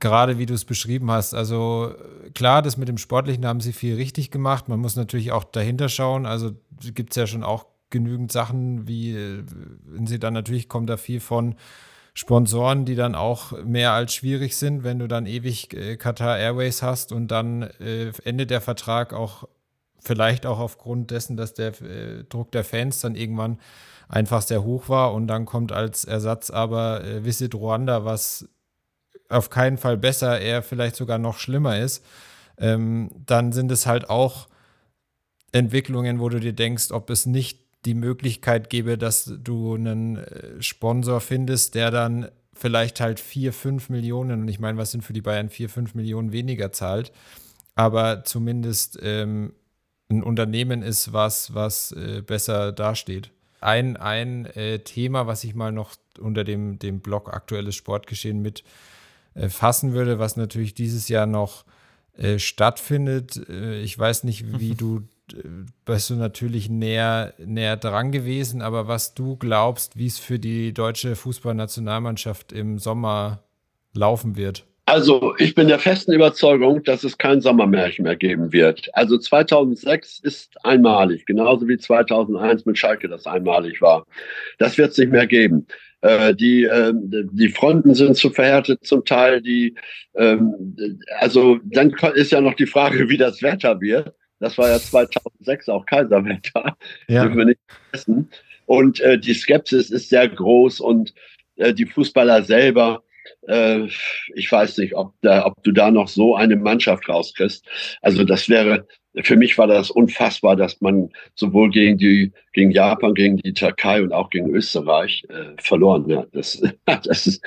gerade wie du es beschrieben hast. Also klar, das mit dem Sportlichen haben sie viel richtig gemacht. Man muss natürlich auch dahinter schauen. Also gibt es ja schon auch genügend Sachen, wie, wenn sie dann natürlich kommt da viel von Sponsoren, die dann auch mehr als schwierig sind, wenn du dann ewig äh, Qatar Airways hast und dann äh, endet der Vertrag auch vielleicht auch aufgrund dessen, dass der äh, Druck der Fans dann irgendwann einfach sehr hoch war und dann kommt als Ersatz aber äh, Visit Ruanda, was auf keinen Fall besser, eher vielleicht sogar noch schlimmer ist, ähm, dann sind es halt auch Entwicklungen, wo du dir denkst, ob es nicht die Möglichkeit gäbe, dass du einen äh, Sponsor findest, der dann vielleicht halt 4, 5 Millionen, und ich meine, was sind für die Bayern 4, 5 Millionen weniger zahlt, aber zumindest ähm, ein Unternehmen ist, was, was äh, besser dasteht. Ein, ein äh, Thema, was ich mal noch unter dem, dem Blog Aktuelles Sportgeschehen mit fassen würde, was natürlich dieses Jahr noch äh, stattfindet. Äh, ich weiß nicht, wie du, äh, bist du natürlich näher, näher dran gewesen, aber was du glaubst, wie es für die deutsche Fußballnationalmannschaft im Sommer laufen wird. Also, ich bin der festen Überzeugung, dass es kein Sommermärchen mehr geben wird. Also 2006 ist einmalig, genauso wie 2001 mit Schalke das einmalig war. Das wird es nicht mehr geben. Äh, die, äh, die Fronten sind zu verhärtet zum Teil. Die, ähm, also dann ist ja noch die Frage, wie das Wetter wird. Das war ja 2006 auch Kaiserwetter. Ja. Dürfen wir nicht vergessen. Und äh, die Skepsis ist sehr groß und äh, die Fußballer selber äh, ich weiß nicht, ob, da, ob du da noch so eine Mannschaft rauskriegst. Also das wäre, für mich war das unfassbar, dass man sowohl gegen die, gegen Japan, gegen die Türkei und auch gegen Österreich äh, verloren hat. Das, das ist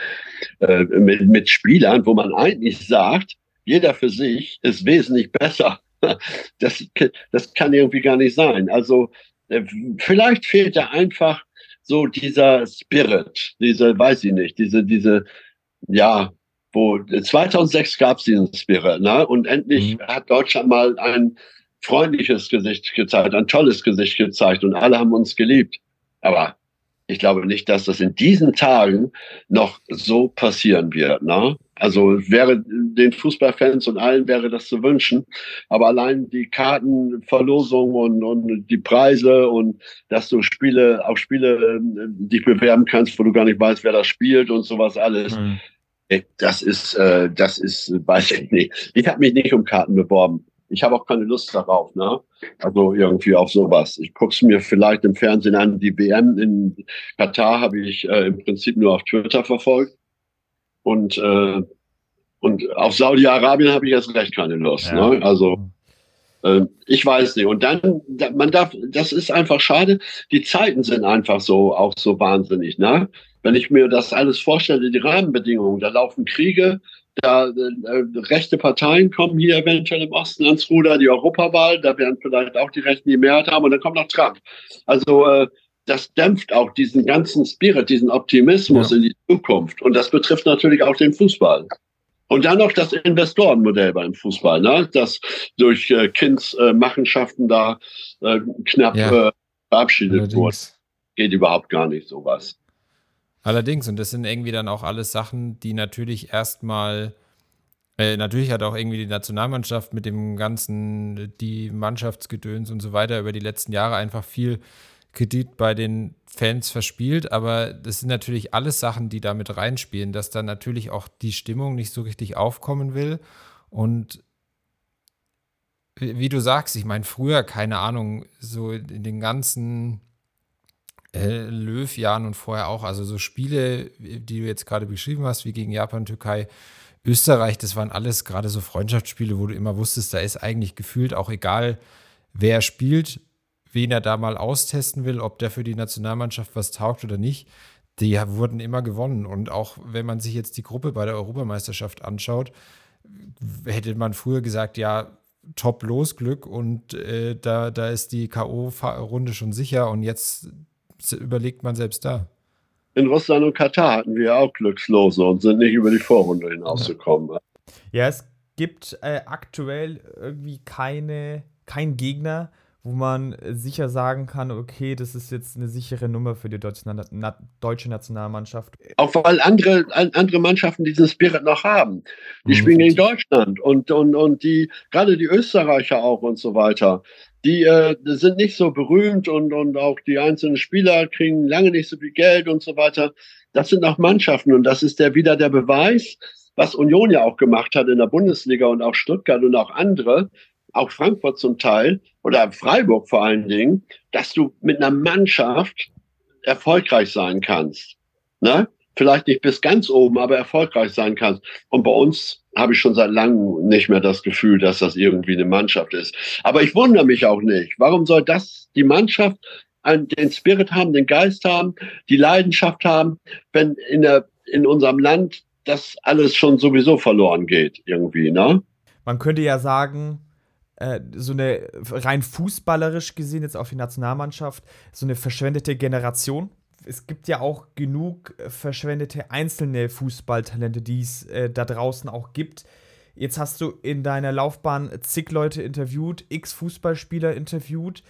äh, mit, mit Spielern, wo man eigentlich sagt, jeder für sich ist wesentlich besser. Das, das kann irgendwie gar nicht sein. Also äh, vielleicht fehlt da einfach so dieser Spirit, diese, weiß ich nicht, diese, diese, ja, wo 2006 gab es diesen Spirit, ne? Und endlich mhm. hat Deutschland mal ein freundliches Gesicht gezeigt, ein tolles Gesicht gezeigt und alle haben uns geliebt. Aber ich glaube nicht, dass das in diesen Tagen noch so passieren wird. Ne? Also wäre den Fußballfans und allen wäre das zu wünschen. Aber allein die Kartenverlosung und, und die Preise und dass du Spiele, auf Spiele äh, dich bewerben kannst, wo du gar nicht weißt, wer das spielt und sowas alles. Mhm. Das ist, äh, das ist, weiß ich nicht. Ich habe mich nicht um Karten beworben. Ich habe auch keine Lust darauf, ne? Also irgendwie auf sowas. Ich gucke es mir vielleicht im Fernsehen an. Die WM in Katar habe ich äh, im Prinzip nur auf Twitter verfolgt. Und, äh, und auf Saudi-Arabien habe ich jetzt recht keine Lust. Ja. Ne? Also äh, ich weiß nicht. Und dann, man darf, das ist einfach schade. Die Zeiten sind einfach so, auch so wahnsinnig. Ne? Wenn ich mir das alles vorstelle, die Rahmenbedingungen, da laufen Kriege, da äh, rechte Parteien kommen hier eventuell im Osten ans Ruder, die Europawahl, da werden vielleicht auch die Rechten die Mehrheit haben und dann kommt noch Trump. Also äh, das dämpft auch diesen ganzen Spirit, diesen Optimismus ja. in die Zukunft. Und das betrifft natürlich auch den Fußball. Und dann noch das Investorenmodell beim Fußball, ne? das durch äh, Kinds äh, Machenschaften da äh, knapp ja. äh, verabschiedet wurde. Geht überhaupt gar nicht sowas. Allerdings, und das sind irgendwie dann auch alles Sachen, die natürlich erstmal, äh, natürlich hat auch irgendwie die Nationalmannschaft mit dem ganzen, die Mannschaftsgedöns und so weiter über die letzten Jahre einfach viel Kredit bei den Fans verspielt, aber das sind natürlich alles Sachen, die damit reinspielen, dass dann natürlich auch die Stimmung nicht so richtig aufkommen will. Und wie du sagst, ich meine, früher, keine Ahnung, so in den ganzen äh, Löw-Jahren und vorher auch. Also so Spiele, die du jetzt gerade beschrieben hast, wie gegen Japan, Türkei, Österreich, das waren alles gerade so Freundschaftsspiele, wo du immer wusstest, da ist eigentlich gefühlt auch egal, wer spielt, wen er da mal austesten will, ob der für die Nationalmannschaft was taugt oder nicht. Die wurden immer gewonnen. Und auch wenn man sich jetzt die Gruppe bei der Europameisterschaft anschaut, hätte man früher gesagt, ja, top los Glück und äh, da, da ist die K.O.-Runde schon sicher und jetzt überlegt man selbst da. In Russland und Katar hatten wir auch Glückslose und sind nicht über die Vorrunde hinausgekommen. Ja, es gibt äh, aktuell irgendwie keine, kein Gegner, wo man sicher sagen kann, okay, das ist jetzt eine sichere Nummer für die deutsche, Na deutsche Nationalmannschaft. Auch weil andere, andere Mannschaften diesen Spirit noch haben. Die mhm. spielen gegen Deutschland und, und, und die, gerade die Österreicher auch und so weiter die äh, sind nicht so berühmt und, und auch die einzelnen Spieler kriegen lange nicht so viel Geld und so weiter. Das sind auch Mannschaften und das ist der wieder der Beweis, was Union ja auch gemacht hat in der Bundesliga und auch Stuttgart und auch andere, auch Frankfurt zum Teil oder Freiburg vor allen Dingen, dass du mit einer Mannschaft erfolgreich sein kannst. Ne? Vielleicht nicht bis ganz oben, aber erfolgreich sein kannst. Und bei uns habe ich schon seit langem nicht mehr das Gefühl, dass das irgendwie eine Mannschaft ist. Aber ich wundere mich auch nicht. Warum soll das die Mannschaft den Spirit haben, den Geist haben, die Leidenschaft haben, wenn in, der, in unserem Land das alles schon sowieso verloren geht irgendwie, ne? Man könnte ja sagen, so eine rein fußballerisch gesehen jetzt auf die Nationalmannschaft, so eine verschwendete Generation es gibt ja auch genug äh, verschwendete einzelne Fußballtalente, die es äh, da draußen auch gibt. Jetzt hast du in deiner Laufbahn zig Leute interviewt, x Fußballspieler interviewt.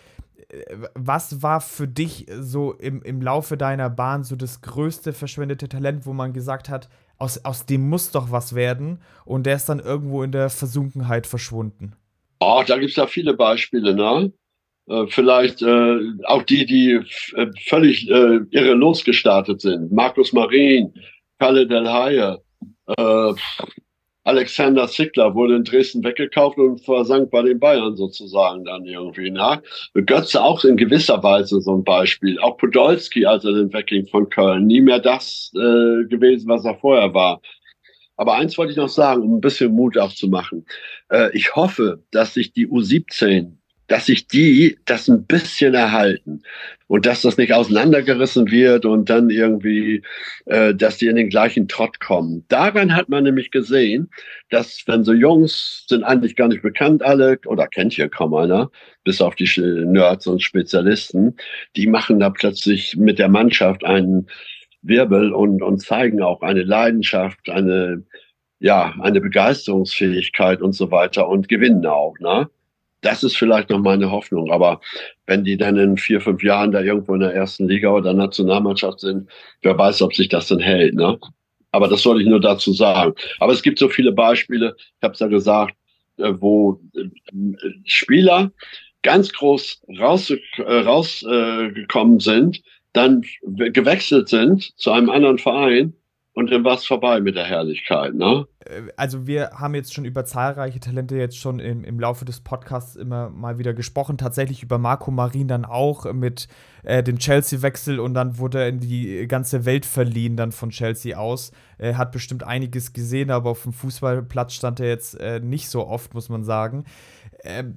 Äh, was war für dich so im, im Laufe deiner Bahn so das größte verschwendete Talent, wo man gesagt hat, aus, aus dem muss doch was werden und der ist dann irgendwo in der Versunkenheit verschwunden. Oh, da gibt es ja viele Beispiele, ne? Äh, vielleicht äh, auch die, die äh, völlig äh, irre losgestartet sind. Markus Marin, Kalle Del Haie, äh, Alexander Zickler wurde in Dresden weggekauft und versank bei den Bayern sozusagen dann irgendwie. Ne? Götze auch in gewisser Weise so ein Beispiel. Auch Podolski, als er den wegging von Köln, nie mehr das äh, gewesen, was er vorher war. Aber eins wollte ich noch sagen, um ein bisschen Mut aufzumachen. Äh, ich hoffe, dass sich die U17 dass sich die das ein bisschen erhalten und dass das nicht auseinandergerissen wird und dann irgendwie, äh, dass die in den gleichen Trott kommen. Daran hat man nämlich gesehen, dass wenn so Jungs sind eigentlich gar nicht bekannt alle oder kennt hier kaum einer, bis auf die Nerds und Spezialisten, die machen da plötzlich mit der Mannschaft einen Wirbel und, und zeigen auch eine Leidenschaft, eine ja, eine Begeisterungsfähigkeit und so weiter und gewinnen auch, ne? das ist vielleicht noch meine Hoffnung. Aber wenn die dann in vier, fünf Jahren da irgendwo in der ersten Liga oder Nationalmannschaft sind, wer weiß, ob sich das dann hält. Ne? Aber das soll ich nur dazu sagen. Aber es gibt so viele Beispiele, ich habe es ja gesagt, äh, wo äh, Spieler ganz groß rausgekommen raus, äh, sind, dann gewechselt sind zu einem anderen Verein und dann war es vorbei mit der Herrlichkeit, ne? Äh, also wir haben jetzt schon über zahlreiche Talente jetzt schon im, im Laufe des Podcasts immer mal wieder gesprochen. Tatsächlich über Marco Marin dann auch mit äh, dem Chelsea-Wechsel und dann wurde er in die ganze Welt verliehen dann von Chelsea aus. Er hat bestimmt einiges gesehen, aber auf dem Fußballplatz stand er jetzt äh, nicht so oft, muss man sagen. Ähm,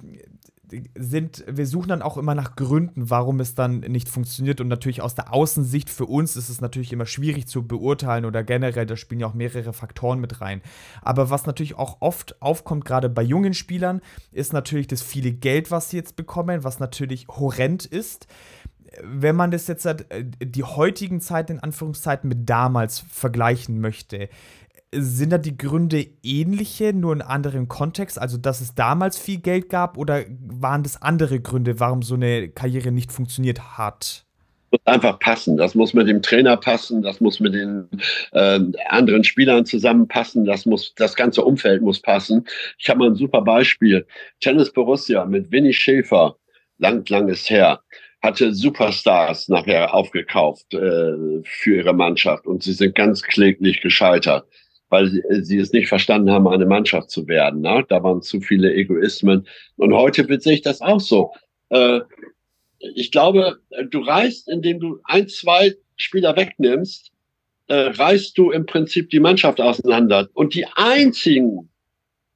sind, wir suchen dann auch immer nach Gründen, warum es dann nicht funktioniert. Und natürlich aus der Außensicht für uns ist es natürlich immer schwierig zu beurteilen oder generell, da spielen ja auch mehrere Faktoren mit rein. Aber was natürlich auch oft aufkommt, gerade bei jungen Spielern, ist natürlich das viele Geld, was sie jetzt bekommen, was natürlich horrend ist wenn man das jetzt äh, die heutigen Zeiten in Anführungszeiten mit damals vergleichen möchte, sind da die Gründe ähnliche, nur in anderem Kontext? Also, dass es damals viel Geld gab oder waren das andere Gründe, warum so eine Karriere nicht funktioniert hat? muss einfach passen. Das muss mit dem Trainer passen, das muss mit den äh, anderen Spielern zusammenpassen, das muss, das ganze Umfeld muss passen. Ich habe mal ein super Beispiel. Tennis Borussia mit Winnie Schäfer, lang, lang ist her, hatte Superstars nachher aufgekauft äh, für ihre Mannschaft und sie sind ganz kläglich gescheitert weil sie, sie es nicht verstanden haben, eine Mannschaft zu werden. Ne? Da waren zu viele Egoismen. Und heute sehe ich das auch so. Äh, ich glaube, du reißt, indem du ein, zwei Spieler wegnimmst, äh, reißt du im Prinzip die Mannschaft auseinander. Und die einzigen,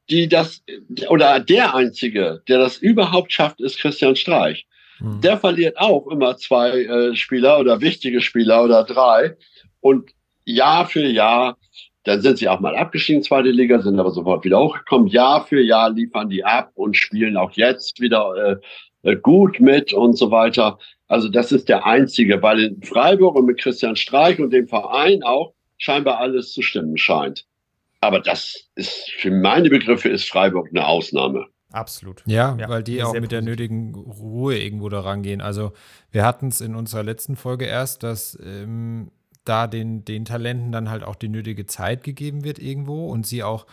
die das, oder der einzige, der das überhaupt schafft, ist Christian Streich. Mhm. Der verliert auch immer zwei äh, Spieler oder wichtige Spieler oder drei. Und Jahr für Jahr dann sind sie auch mal abgestiegen, zweite Liga, sind aber sofort wieder hochgekommen. Jahr für Jahr liefern die ab und spielen auch jetzt wieder äh, äh, gut mit und so weiter. Also das ist der einzige, weil in Freiburg und mit Christian Streich und dem Verein auch scheinbar alles zu stimmen scheint. Aber das ist für meine Begriffe ist Freiburg eine Ausnahme. Absolut. Ja, ja weil die auch mit der nötigen Ruhe irgendwo da rangehen. Also wir hatten es in unserer letzten Folge erst, dass ähm, da den, den Talenten dann halt auch die nötige Zeit gegeben wird irgendwo und sie auch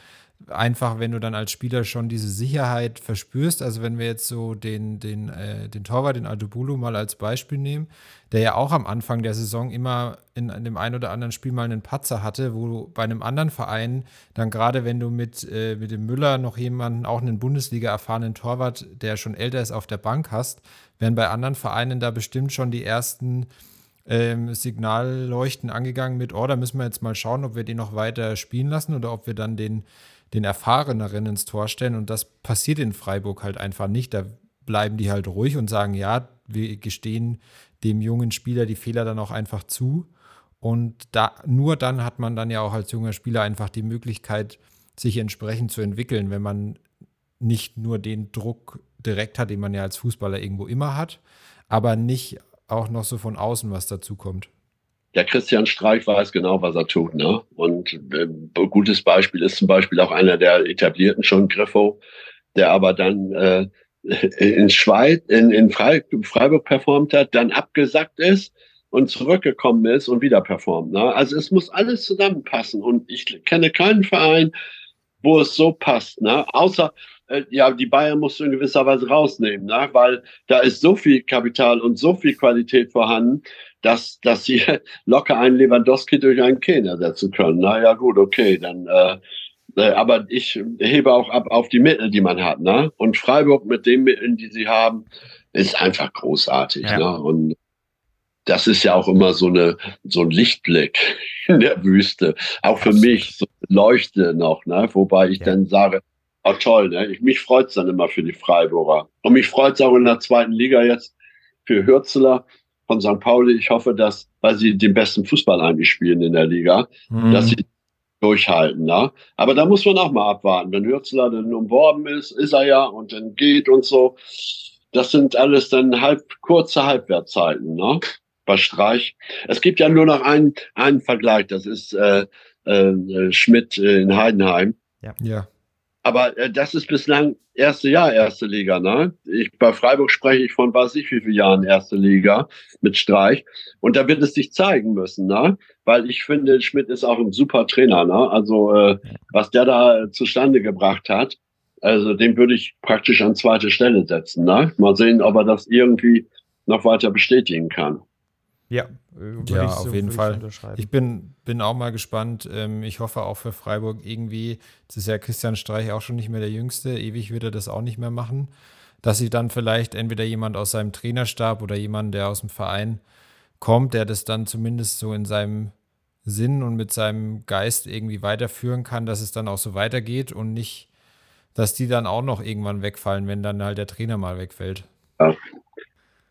einfach, wenn du dann als Spieler schon diese Sicherheit verspürst, also wenn wir jetzt so den, den, äh, den Torwart, den Altobulu mal als Beispiel nehmen, der ja auch am Anfang der Saison immer in, dem einen oder anderen Spiel mal einen Patzer hatte, wo du bei einem anderen Verein dann gerade, wenn du mit, äh, mit dem Müller noch jemanden, auch einen Bundesliga erfahrenen Torwart, der schon älter ist, auf der Bank hast, werden bei anderen Vereinen da bestimmt schon die ersten ähm, Signalleuchten angegangen mit, oh, da müssen wir jetzt mal schauen, ob wir den noch weiter spielen lassen oder ob wir dann den, den Erfahreneren ins Tor stellen. Und das passiert in Freiburg halt einfach nicht. Da bleiben die halt ruhig und sagen, ja, wir gestehen dem jungen Spieler die Fehler dann auch einfach zu. Und da, nur dann hat man dann ja auch als junger Spieler einfach die Möglichkeit, sich entsprechend zu entwickeln, wenn man nicht nur den Druck direkt hat, den man ja als Fußballer irgendwo immer hat, aber nicht auch noch so von außen was dazu kommt. Der Christian Streich weiß genau, was er tut. Ne? Und äh, ein gutes Beispiel ist zum Beispiel auch einer der etablierten schon, Griffo, der aber dann äh, in Schweiz, in, in Freiburg performt hat, dann abgesackt ist, und zurückgekommen ist und wieder performt. Ne? Also es muss alles zusammenpassen und ich kenne keinen Verein, wo es so passt. Ne? Außer, äh, ja, die Bayern musst du in gewisser Weise rausnehmen, ne? weil da ist so viel Kapital und so viel Qualität vorhanden, dass, dass sie locker einen Lewandowski durch einen Kane ersetzen können. Na ja, gut, okay, dann äh, äh, aber ich hebe auch ab auf die Mittel, die man hat. Ne? Und Freiburg mit den Mitteln, die sie haben, ist einfach großartig. Ja. Ne? Und das ist ja auch immer so eine so ein Lichtblick in der Wüste. Auch für mich so Leuchte noch, ne? Wobei ich ja. dann sage, oh toll, ne? Ich, mich freut's dann immer für die Freiburger. Und mich freut's auch in der zweiten Liga jetzt für Hürzeler von St. Pauli. Ich hoffe, dass, weil sie den besten Fußball eigentlich spielen in der Liga, mhm. dass sie durchhalten. Ne? Aber da muss man auch mal abwarten. Wenn Hürzler dann umworben ist, ist er ja und dann geht und so. Das sind alles dann halb kurze Halbwertzeiten. Ne? Bei Streich. Es gibt ja nur noch einen, einen Vergleich. Das ist äh, äh, Schmidt in Heidenheim. Ja. ja. Aber äh, das ist bislang erste Jahr erste Liga. Ne? Ich, bei Freiburg spreche ich von weiß ich wie viele Jahren erste Liga mit Streich. Und da wird es sich zeigen müssen, ne? weil ich finde, Schmidt ist auch ein super Trainer. Ne? Also äh, was der da zustande gebracht hat, also den würde ich praktisch an zweite Stelle setzen. Ne? Mal sehen, ob er das irgendwie noch weiter bestätigen kann. Ja, äh, ja auf so, jeden Fall. Ich bin, bin auch mal gespannt. Ähm, ich hoffe auch für Freiburg irgendwie, das ist ja Christian Streich auch schon nicht mehr der Jüngste, ewig wird er das auch nicht mehr machen, dass sie dann vielleicht entweder jemand aus seinem Trainerstab oder jemand, der aus dem Verein kommt, der das dann zumindest so in seinem Sinn und mit seinem Geist irgendwie weiterführen kann, dass es dann auch so weitergeht und nicht, dass die dann auch noch irgendwann wegfallen, wenn dann halt der Trainer mal wegfällt.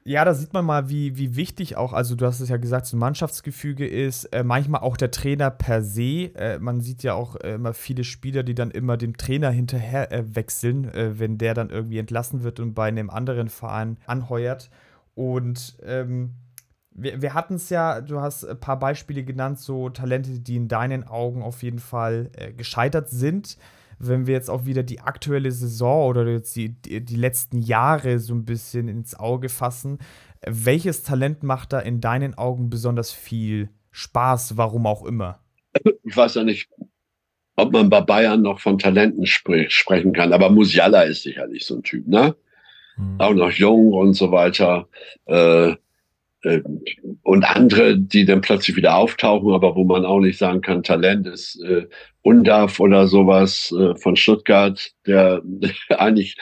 Ja, da sieht man mal, wie, wie wichtig auch, also du hast es ja gesagt, so ein Mannschaftsgefüge ist, äh, manchmal auch der Trainer per se. Äh, man sieht ja auch äh, immer viele Spieler, die dann immer dem Trainer hinterher äh, wechseln, äh, wenn der dann irgendwie entlassen wird und bei einem anderen Verein anheuert. Und ähm, wir, wir hatten es ja, du hast ein paar Beispiele genannt, so Talente, die in deinen Augen auf jeden Fall äh, gescheitert sind wenn wir jetzt auch wieder die aktuelle Saison oder jetzt die, die, die letzten Jahre so ein bisschen ins Auge fassen, welches Talent macht da in deinen Augen besonders viel Spaß, warum auch immer? Ich weiß ja nicht, ob man bei Bayern noch von Talenten spre sprechen kann, aber Musiala ist sicherlich so ein Typ, ne? Mhm. Auch noch jung und so weiter. Äh, und andere, die dann plötzlich wieder auftauchen, aber wo man auch nicht sagen kann, Talent ist äh, Undaf oder sowas äh, von Stuttgart, der eigentlich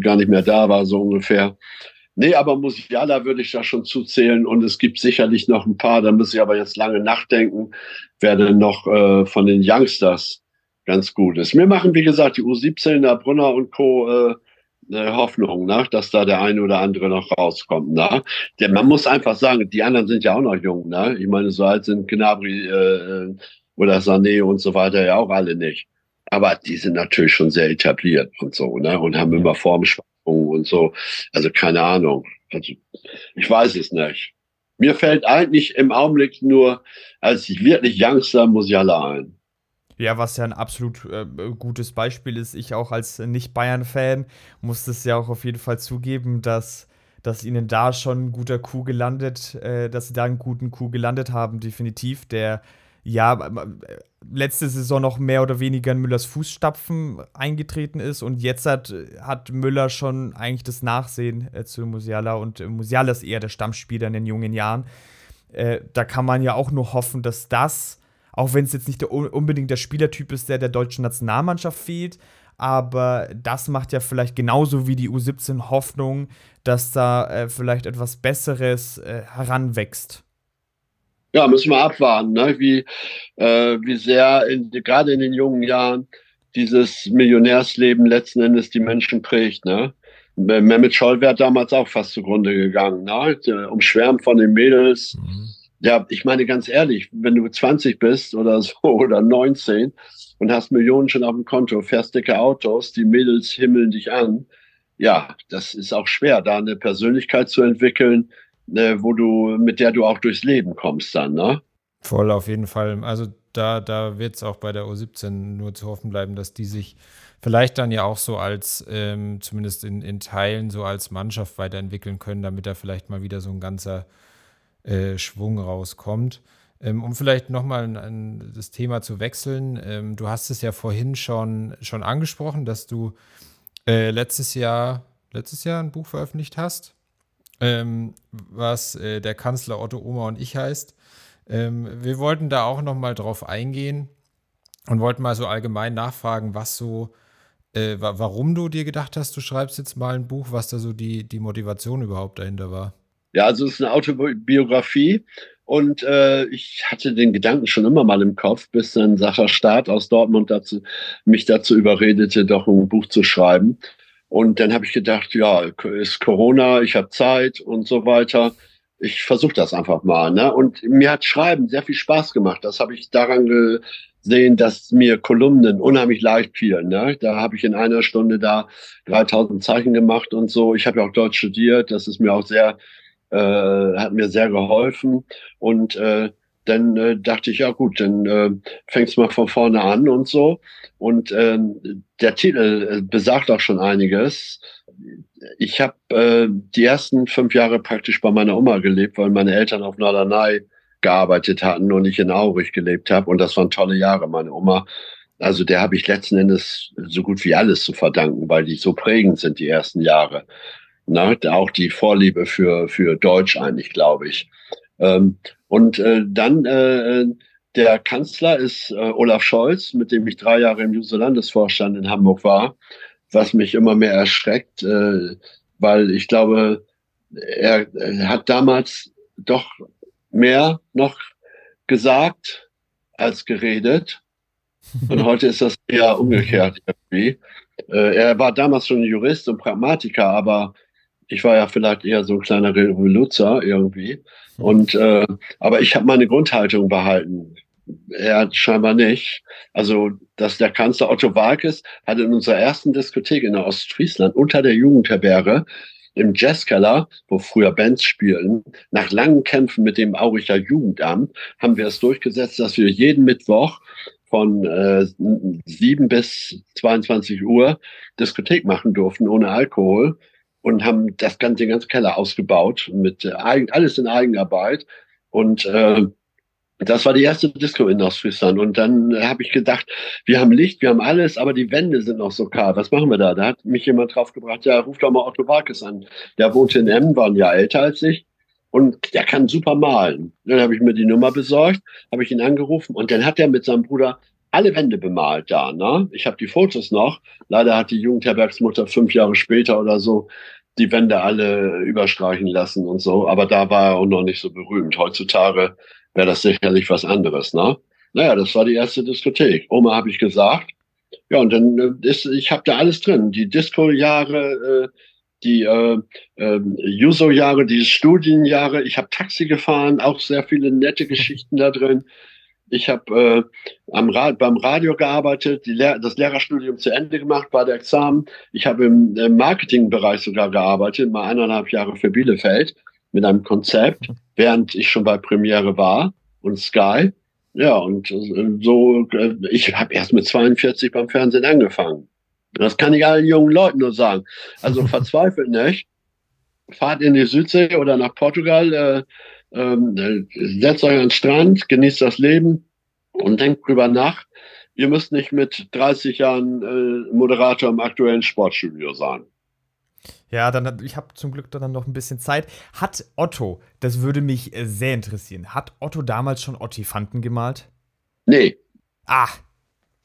gar nicht mehr da war, so ungefähr. Nee, aber Musiala würde ich da schon zuzählen und es gibt sicherlich noch ein paar, da muss ich aber jetzt lange nachdenken, wer denn noch äh, von den Youngsters ganz gut ist. Wir machen, wie gesagt, die U17, der Brunner und Co. Äh, äh, Hoffnung, ne? dass da der eine oder andere noch rauskommt. Ne? Denn man muss einfach sagen, die anderen sind ja auch noch jung. Ne? Ich meine, so alt sind Gnabry äh, oder Sané und so weiter ja auch alle nicht. Aber die sind natürlich schon sehr etabliert und so, ne? Und haben immer Formschwankungen und so. Also keine Ahnung. Also ich weiß es nicht. Mir fällt eigentlich im Augenblick nur als wirklich Youngster Musiala ein. Ja, was ja ein absolut äh, gutes Beispiel ist. Ich auch als Nicht-Bayern-Fan muss das ja auch auf jeden Fall zugeben, dass, dass ihnen da schon ein guter Coup gelandet, äh, dass sie da einen guten Coup gelandet haben, definitiv. Der ja letzte Saison noch mehr oder weniger in Müllers Fußstapfen eingetreten ist und jetzt hat, hat Müller schon eigentlich das Nachsehen äh, zu Musiala und äh, Musiala ist eher der Stammspieler in den jungen Jahren. Äh, da kann man ja auch nur hoffen, dass das auch wenn es jetzt nicht der, unbedingt der Spielertyp ist, der der deutschen Nationalmannschaft fehlt. Aber das macht ja vielleicht genauso wie die U17 Hoffnung, dass da äh, vielleicht etwas Besseres äh, heranwächst. Ja, müssen wir abwarten, ne? wie, äh, wie sehr gerade in den jungen Jahren dieses Millionärsleben letzten Endes die Menschen prägt. Ne? Mehmet Scholl wäre damals auch fast zugrunde gegangen. Ne? Umschwärmt von den Mädels. Mhm ja, ich meine ganz ehrlich, wenn du 20 bist oder so oder 19 und hast Millionen schon auf dem Konto, fährst dicke Autos, die Mädels himmeln dich an. Ja, das ist auch schwer, da eine Persönlichkeit zu entwickeln, äh, wo du, mit der du auch durchs Leben kommst dann, ne? Voll auf jeden Fall. Also da, da wird es auch bei der U17 nur zu hoffen bleiben, dass die sich vielleicht dann ja auch so als, ähm, zumindest in, in Teilen, so als Mannschaft weiterentwickeln können, damit da vielleicht mal wieder so ein ganzer äh, Schwung rauskommt. Ähm, um vielleicht nochmal das Thema zu wechseln, ähm, du hast es ja vorhin schon, schon angesprochen, dass du äh, letztes Jahr, letztes Jahr ein Buch veröffentlicht hast, ähm, was äh, der Kanzler Otto Oma und ich heißt. Ähm, wir wollten da auch nochmal drauf eingehen und wollten mal so allgemein nachfragen, was so, äh, warum du dir gedacht hast, du schreibst jetzt mal ein Buch, was da so die, die Motivation überhaupt dahinter war. Ja, also es ist eine Autobiografie und äh, ich hatte den Gedanken schon immer mal im Kopf, bis dann Sacher Staat aus Dortmund dazu, mich dazu überredete, doch ein Buch zu schreiben. Und dann habe ich gedacht, ja, ist Corona, ich habe Zeit und so weiter. Ich versuche das einfach mal. Ne? Und mir hat Schreiben sehr viel Spaß gemacht. Das habe ich daran gesehen, dass mir Kolumnen unheimlich leicht fielen. Ne? Da habe ich in einer Stunde da 3000 Zeichen gemacht und so. Ich habe ja auch Deutsch studiert. Das ist mir auch sehr äh, hat mir sehr geholfen. Und äh, dann äh, dachte ich, ja gut, dann äh, fängst mal von vorne an und so. Und äh, der Titel äh, besagt auch schon einiges. Ich habe äh, die ersten fünf Jahre praktisch bei meiner Oma gelebt, weil meine Eltern auf Norderney gearbeitet hatten und ich in Aurich gelebt habe. Und das waren tolle Jahre. Meine Oma, also der habe ich letzten Endes so gut wie alles zu verdanken, weil die so prägend sind, die ersten Jahre. Na, auch die Vorliebe für, für Deutsch eigentlich, glaube ich. Ähm, und äh, dann äh, der Kanzler ist äh, Olaf Scholz, mit dem ich drei Jahre im Juso-Landesvorstand in Hamburg war, was mich immer mehr erschreckt, äh, weil ich glaube, er, er hat damals doch mehr noch gesagt als geredet. Und heute ist das eher umgekehrt irgendwie. Äh, er war damals schon Jurist und Pragmatiker, aber ich war ja vielleicht eher so ein kleiner Revoluzer irgendwie. Und äh, aber ich habe meine Grundhaltung behalten. Er scheinbar nicht. Also, dass der Kanzler Otto Walkes hat in unserer ersten Diskothek in Ostfriesland unter der Jugendherberge im Jazzkeller, wo früher Bands spielten, nach langen Kämpfen mit dem Auricher Jugendamt, haben wir es durchgesetzt, dass wir jeden Mittwoch von äh, 7 bis 22 Uhr Diskothek machen durften ohne Alkohol und haben das ganze, den ganzen Keller ausgebaut mit äh, alles in Eigenarbeit. Und äh, das war die erste Disco in Ostfriesland. Und dann äh, habe ich gedacht, wir haben Licht, wir haben alles, aber die Wände sind noch so kalt. Was machen wir da? Da hat mich jemand draufgebracht, ja, ruf doch mal Otto Barkes an. Der wohnt in Emmen, war ein Jahr älter als ich. Und der kann super malen. Dann habe ich mir die Nummer besorgt, habe ich ihn angerufen und dann hat er mit seinem Bruder alle Wände bemalt da. Ne? Ich habe die Fotos noch. Leider hat die Jugendherbergsmutter fünf Jahre später oder so die Wände alle überstreichen lassen und so. Aber da war er auch noch nicht so berühmt. Heutzutage wäre das sicherlich was anderes. Ne? Naja, das war die erste Diskothek. Oma habe ich gesagt. Ja, und dann äh, ist, ich habe da alles drin. Die Disco-Jahre, äh, die äh, äh, Juso-Jahre, die Studienjahre. Ich habe Taxi gefahren, auch sehr viele nette Geschichten da drin. Ich habe äh, am Ra beim Radio gearbeitet, Lehr das Lehrerstudium zu Ende gemacht, bei der Examen. Ich habe im, im Marketingbereich sogar gearbeitet, mal eineinhalb Jahre für Bielefeld mit einem Konzept, während ich schon bei Premiere war und Sky. Ja, und äh, so, äh, ich habe erst mit 42 beim Fernsehen angefangen. Das kann ich allen jungen Leuten nur sagen. Also verzweifelt nicht. Fahrt in die Südsee oder nach Portugal. Äh, ähm, äh, setzt euch an den Strand, genießt das Leben und denkt drüber nach. Ihr müsst nicht mit 30 Jahren äh, Moderator im aktuellen Sportstudio sein. Ja, dann ich habe zum Glück dann noch ein bisschen Zeit. Hat Otto, das würde mich äh, sehr interessieren, hat Otto damals schon Ottifanten gemalt? Nee. Ah.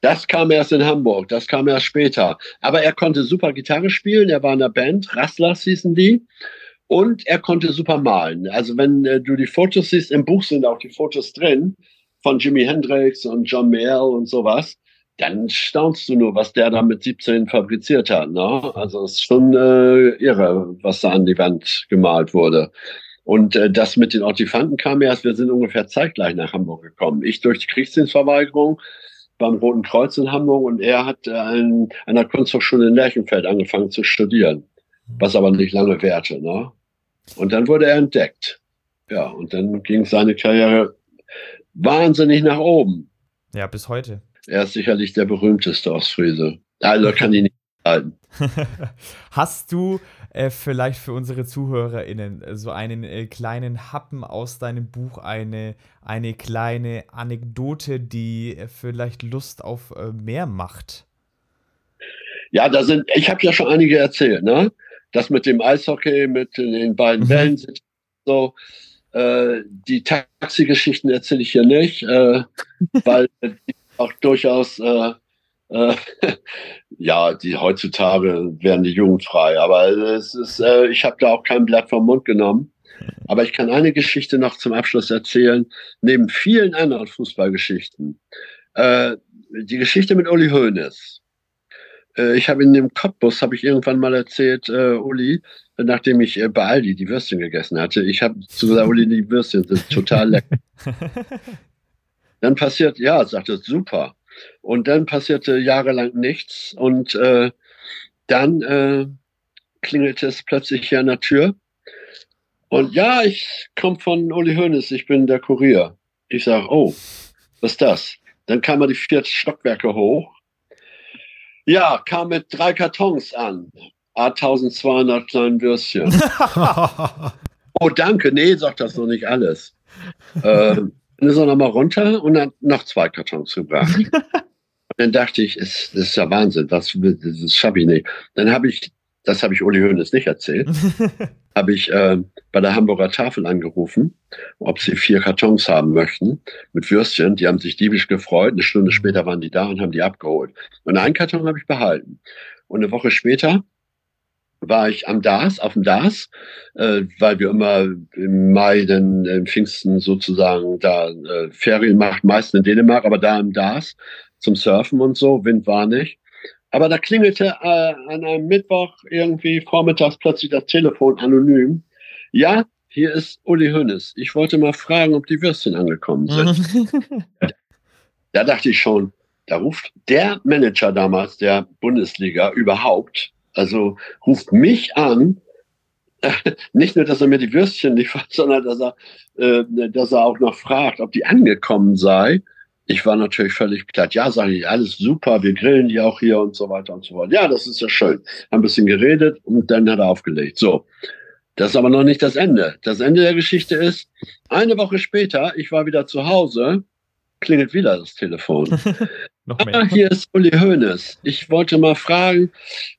Das kam erst in Hamburg, das kam erst später. Aber er konnte super Gitarre spielen, er war in der Band, Rastlers hießen die. Und er konnte super malen. Also wenn äh, du die Fotos siehst, im Buch sind auch die Fotos drin von Jimi Hendrix und John Mayall und sowas. Dann staunst du nur, was der da mit 17 fabriziert hat. Ne? Also es ist schon äh, irre, was da an die Wand gemalt wurde. Und äh, das mit den Ortifanten kam erst, wir sind ungefähr zeitgleich nach Hamburg gekommen. Ich durch die Kriegsdienstverweigerung beim Roten Kreuz in Hamburg und er hat äh, an einer Kunsthochschule in Lerchenfeld angefangen zu studieren was aber nicht lange währte. Ne? Und dann wurde er entdeckt. Ja, und dann ging seine Karriere wahnsinnig nach oben. Ja, bis heute. Er ist sicherlich der berühmteste Ostfriese. Also kann ich nicht halten. Hast du äh, vielleicht für unsere ZuhörerInnen so einen äh, kleinen Happen aus deinem Buch, eine, eine kleine Anekdote, die äh, vielleicht Lust auf äh, mehr macht? Ja, da sind, ich habe ja schon einige erzählt, ne? Das mit dem Eishockey, mit den beiden mhm. Wellen, so. Äh, die Taxigeschichten erzähle ich hier nicht, äh, weil die auch durchaus äh, äh, ja, die heutzutage werden die jugendfrei, aber es ist, äh, ich habe da auch kein Blatt vom Mund genommen. Aber ich kann eine Geschichte noch zum Abschluss erzählen, neben vielen anderen Fußballgeschichten. Äh, die Geschichte mit Uli Hoeneß. Äh, ich habe in dem Cottbus, habe ich irgendwann mal erzählt, äh, Uli, nachdem ich äh, bei Aldi die Würstchen gegessen hatte, ich habe zu gesagt, Uli, die Würstchen sind total lecker. Dann passiert, ja, sagt er, super. Und dann passierte jahrelang nichts und äh, dann äh, klingelte es plötzlich hier an der Tür. Und ja, ich komme von Uli Hoeneß, ich bin der Kurier. Ich sage, oh, was ist das? Dann kam er die vier Stockwerke hoch. Ja, kam mit drei Kartons an. A1200 kleinen Würstchen. oh, danke. Nee, sagt das noch nicht alles. ähm, dann ist er nochmal runter und dann noch zwei Kartons gebracht. und dann dachte ich, es, das ist ja Wahnsinn, das, das schaffe ich nicht. Dann habe ich, das habe ich Uli Hoeneß nicht erzählt, habe ich äh, bei der Hamburger Tafel angerufen, ob sie vier Kartons haben möchten mit Würstchen. Die haben sich diebisch gefreut. Eine Stunde später waren die da und haben die abgeholt. Und einen Karton habe ich behalten. Und eine Woche später war ich am DAS, auf dem DAS, äh, weil wir immer im Mai, den im Pfingsten sozusagen da äh, Ferien macht, meistens in Dänemark, aber da im DAS zum Surfen und so, Wind war nicht. Aber da klingelte äh, an einem Mittwoch irgendwie vormittags plötzlich das Telefon anonym. Ja, hier ist Uli Hönes. Ich wollte mal fragen, ob die Würstchen angekommen sind. da dachte ich schon, da ruft der Manager damals der Bundesliga überhaupt also ruft mich an, nicht nur, dass er mir die Würstchen liefert, sondern dass er, äh, dass er auch noch fragt, ob die angekommen sei. Ich war natürlich völlig platt. Ja, sage ich, alles super, wir grillen die auch hier und so weiter und so fort. Ja, das ist ja schön. Ein bisschen geredet und dann hat er aufgelegt. So. Das ist aber noch nicht das Ende. Das Ende der Geschichte ist, eine Woche später, ich war wieder zu Hause, klingelt wieder das Telefon. Noch mehr. Ah, hier ist Uli Hoeneß. Ich wollte mal fragen,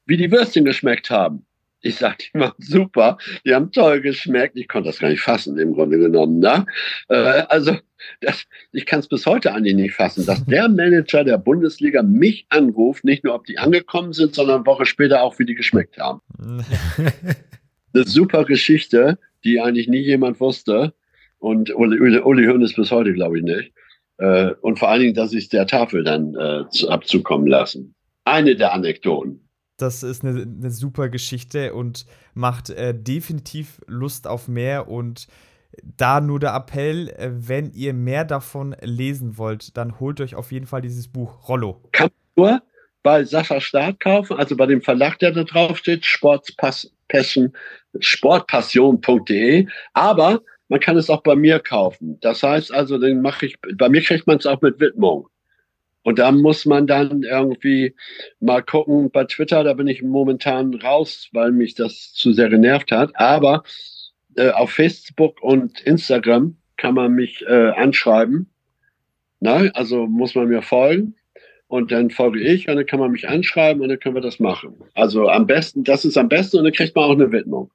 wie die Würstchen geschmeckt haben. Ich sagte immer, super, die haben toll geschmeckt. Ich konnte das gar nicht fassen, im Grunde genommen. Ne? Äh, also, das, ich kann es bis heute eigentlich nicht fassen, dass der Manager der Bundesliga mich anruft, nicht nur, ob die angekommen sind, sondern eine Woche später auch, wie die geschmeckt haben. Eine super Geschichte, die eigentlich nie jemand wusste. Und Uli, Uli, Uli Hoeneß bis heute, glaube ich, nicht. Äh, und vor allen Dingen, dass ich der Tafel dann äh, zu, abzukommen lassen. Eine der Anekdoten. Das ist eine, eine super Geschichte und macht äh, definitiv Lust auf mehr. Und da nur der Appell, äh, wenn ihr mehr davon lesen wollt, dann holt euch auf jeden Fall dieses Buch Rollo. Kann nur bei Sascha Start kaufen, also bei dem Verlag, der da drauf steht, Sportpassion, sportpassion.de. Aber man kann es auch bei mir kaufen. Das heißt also, dann mache ich, bei mir kriegt man es auch mit Widmung. Und da muss man dann irgendwie mal gucken bei Twitter, da bin ich momentan raus, weil mich das zu sehr genervt hat. Aber äh, auf Facebook und Instagram kann man mich äh, anschreiben. Na, also muss man mir folgen und dann folge ich und dann kann man mich anschreiben und dann können wir das machen. Also am besten, das ist am besten und dann kriegt man auch eine Widmung.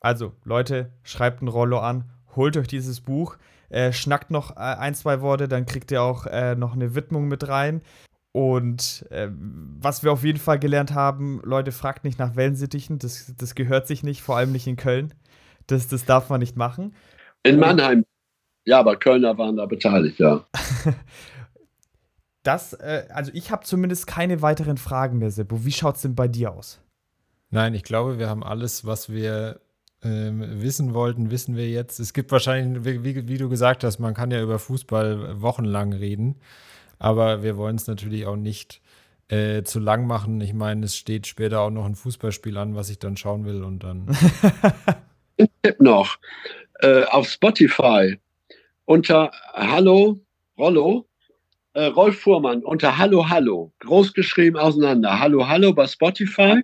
Also, Leute, schreibt ein Rollo an, holt euch dieses Buch, äh, schnackt noch äh, ein, zwei Worte, dann kriegt ihr auch äh, noch eine Widmung mit rein. Und äh, was wir auf jeden Fall gelernt haben, Leute, fragt nicht nach Wellensittichen, das, das gehört sich nicht, vor allem nicht in Köln. Das, das darf man nicht machen. In Mannheim, ja, aber Kölner waren da beteiligt, ja. das, äh, also ich habe zumindest keine weiteren Fragen mehr, Seppo. Wie schaut es denn bei dir aus? Nein, ich glaube, wir haben alles, was wir ähm, wissen wollten, wissen wir jetzt. Es gibt wahrscheinlich, wie, wie, du gesagt hast, man kann ja über Fußball wochenlang reden, aber wir wollen es natürlich auch nicht äh, zu lang machen. Ich meine, es steht später auch noch ein Fußballspiel an, was ich dann schauen will und dann. Tipp noch äh, auf Spotify unter Hallo Rollo äh, Rolf Fuhrmann unter Hallo Hallo, großgeschrieben auseinander. Hallo Hallo bei Spotify.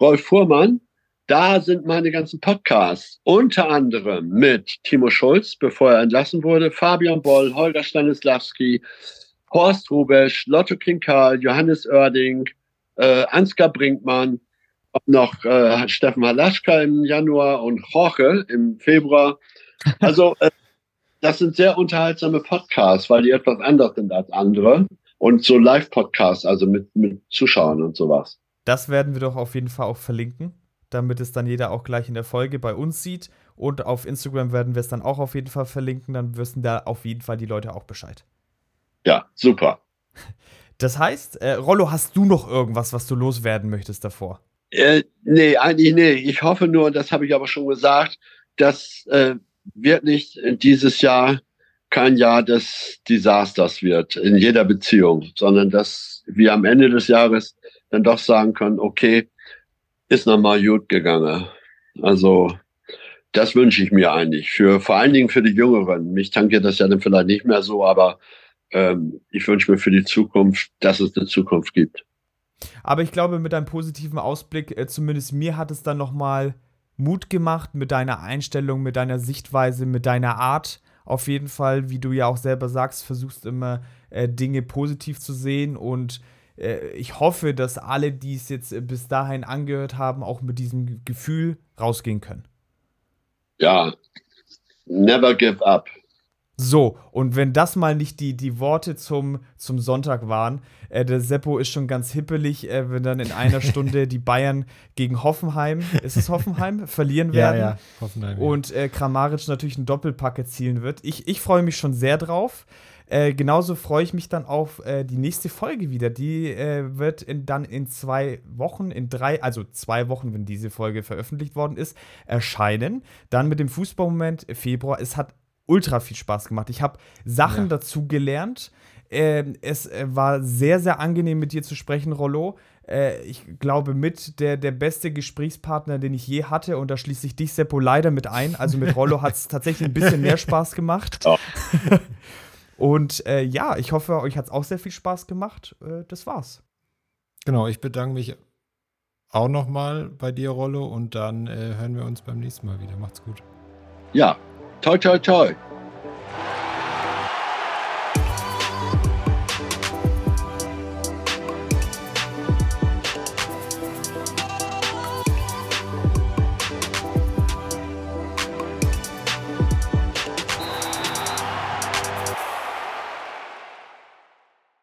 Rolf Fuhrmann, da sind meine ganzen Podcasts, unter anderem mit Timo Schulz, bevor er entlassen wurde, Fabian Boll, Holger Stanislawski, Horst Rubesch, Lotto Kinkal, Johannes Oerding, äh, Ansgar Brinkmann, noch äh, Steffen Halaschka im Januar und Jorge im Februar. Also äh, das sind sehr unterhaltsame Podcasts, weil die etwas anders sind als andere. Und so Live-Podcasts, also mit, mit Zuschauern und sowas. Das werden wir doch auf jeden Fall auch verlinken, damit es dann jeder auch gleich in der Folge bei uns sieht. Und auf Instagram werden wir es dann auch auf jeden Fall verlinken. Dann wissen da auf jeden Fall die Leute auch Bescheid. Ja, super. Das heißt, äh, Rollo, hast du noch irgendwas, was du loswerden möchtest davor? Äh, nee, eigentlich nee. Ich hoffe nur, das habe ich aber schon gesagt, dass äh, wirklich dieses Jahr kein Jahr des Desasters wird in jeder Beziehung, sondern dass wir am Ende des Jahres dann doch sagen können, okay, ist nochmal gut gegangen. Also das wünsche ich mir eigentlich für vor allen Dingen für die Jüngeren. Mich tankiert das ja dann vielleicht nicht mehr so, aber ähm, ich wünsche mir für die Zukunft, dass es eine Zukunft gibt. Aber ich glaube, mit einem positiven Ausblick, äh, zumindest mir hat es dann nochmal Mut gemacht mit deiner Einstellung, mit deiner Sichtweise, mit deiner Art. Auf jeden Fall, wie du ja auch selber sagst, versuchst immer äh, Dinge positiv zu sehen und ich hoffe, dass alle, die es jetzt äh, bis dahin angehört haben, auch mit diesem Gefühl rausgehen können. Ja, never give up. So, und wenn das mal nicht die, die Worte zum, zum Sonntag waren, äh, der Seppo ist schon ganz hippelig, äh, wenn dann in einer Stunde die Bayern gegen Hoffenheim, ist es Hoffenheim, verlieren werden. Ja, ja, Hoffenheim. Ja. Und äh, Kramaric natürlich einen Doppelpack erzielen wird. Ich, ich freue mich schon sehr drauf. Äh, genauso freue ich mich dann auf äh, die nächste Folge wieder. Die äh, wird in, dann in zwei Wochen, in drei, also zwei Wochen, wenn diese Folge veröffentlicht worden ist, erscheinen. Dann mit dem Fußballmoment Februar. Es hat ultra viel Spaß gemacht. Ich habe Sachen ja. dazu gelernt. Ähm, es äh, war sehr, sehr angenehm, mit dir zu sprechen, Rollo. Äh, ich glaube, mit der, der beste Gesprächspartner, den ich je hatte, und da schließe ich dich, Seppo, leider mit ein. Also mit Rollo hat es tatsächlich ein bisschen mehr Spaß gemacht. Oh. und äh, ja, ich hoffe, euch hat es auch sehr viel Spaß gemacht. Äh, das war's. Genau, ich bedanke mich auch nochmal bei dir, Rollo, und dann äh, hören wir uns beim nächsten Mal wieder. Macht's gut. Ja, Toi, toi, toi.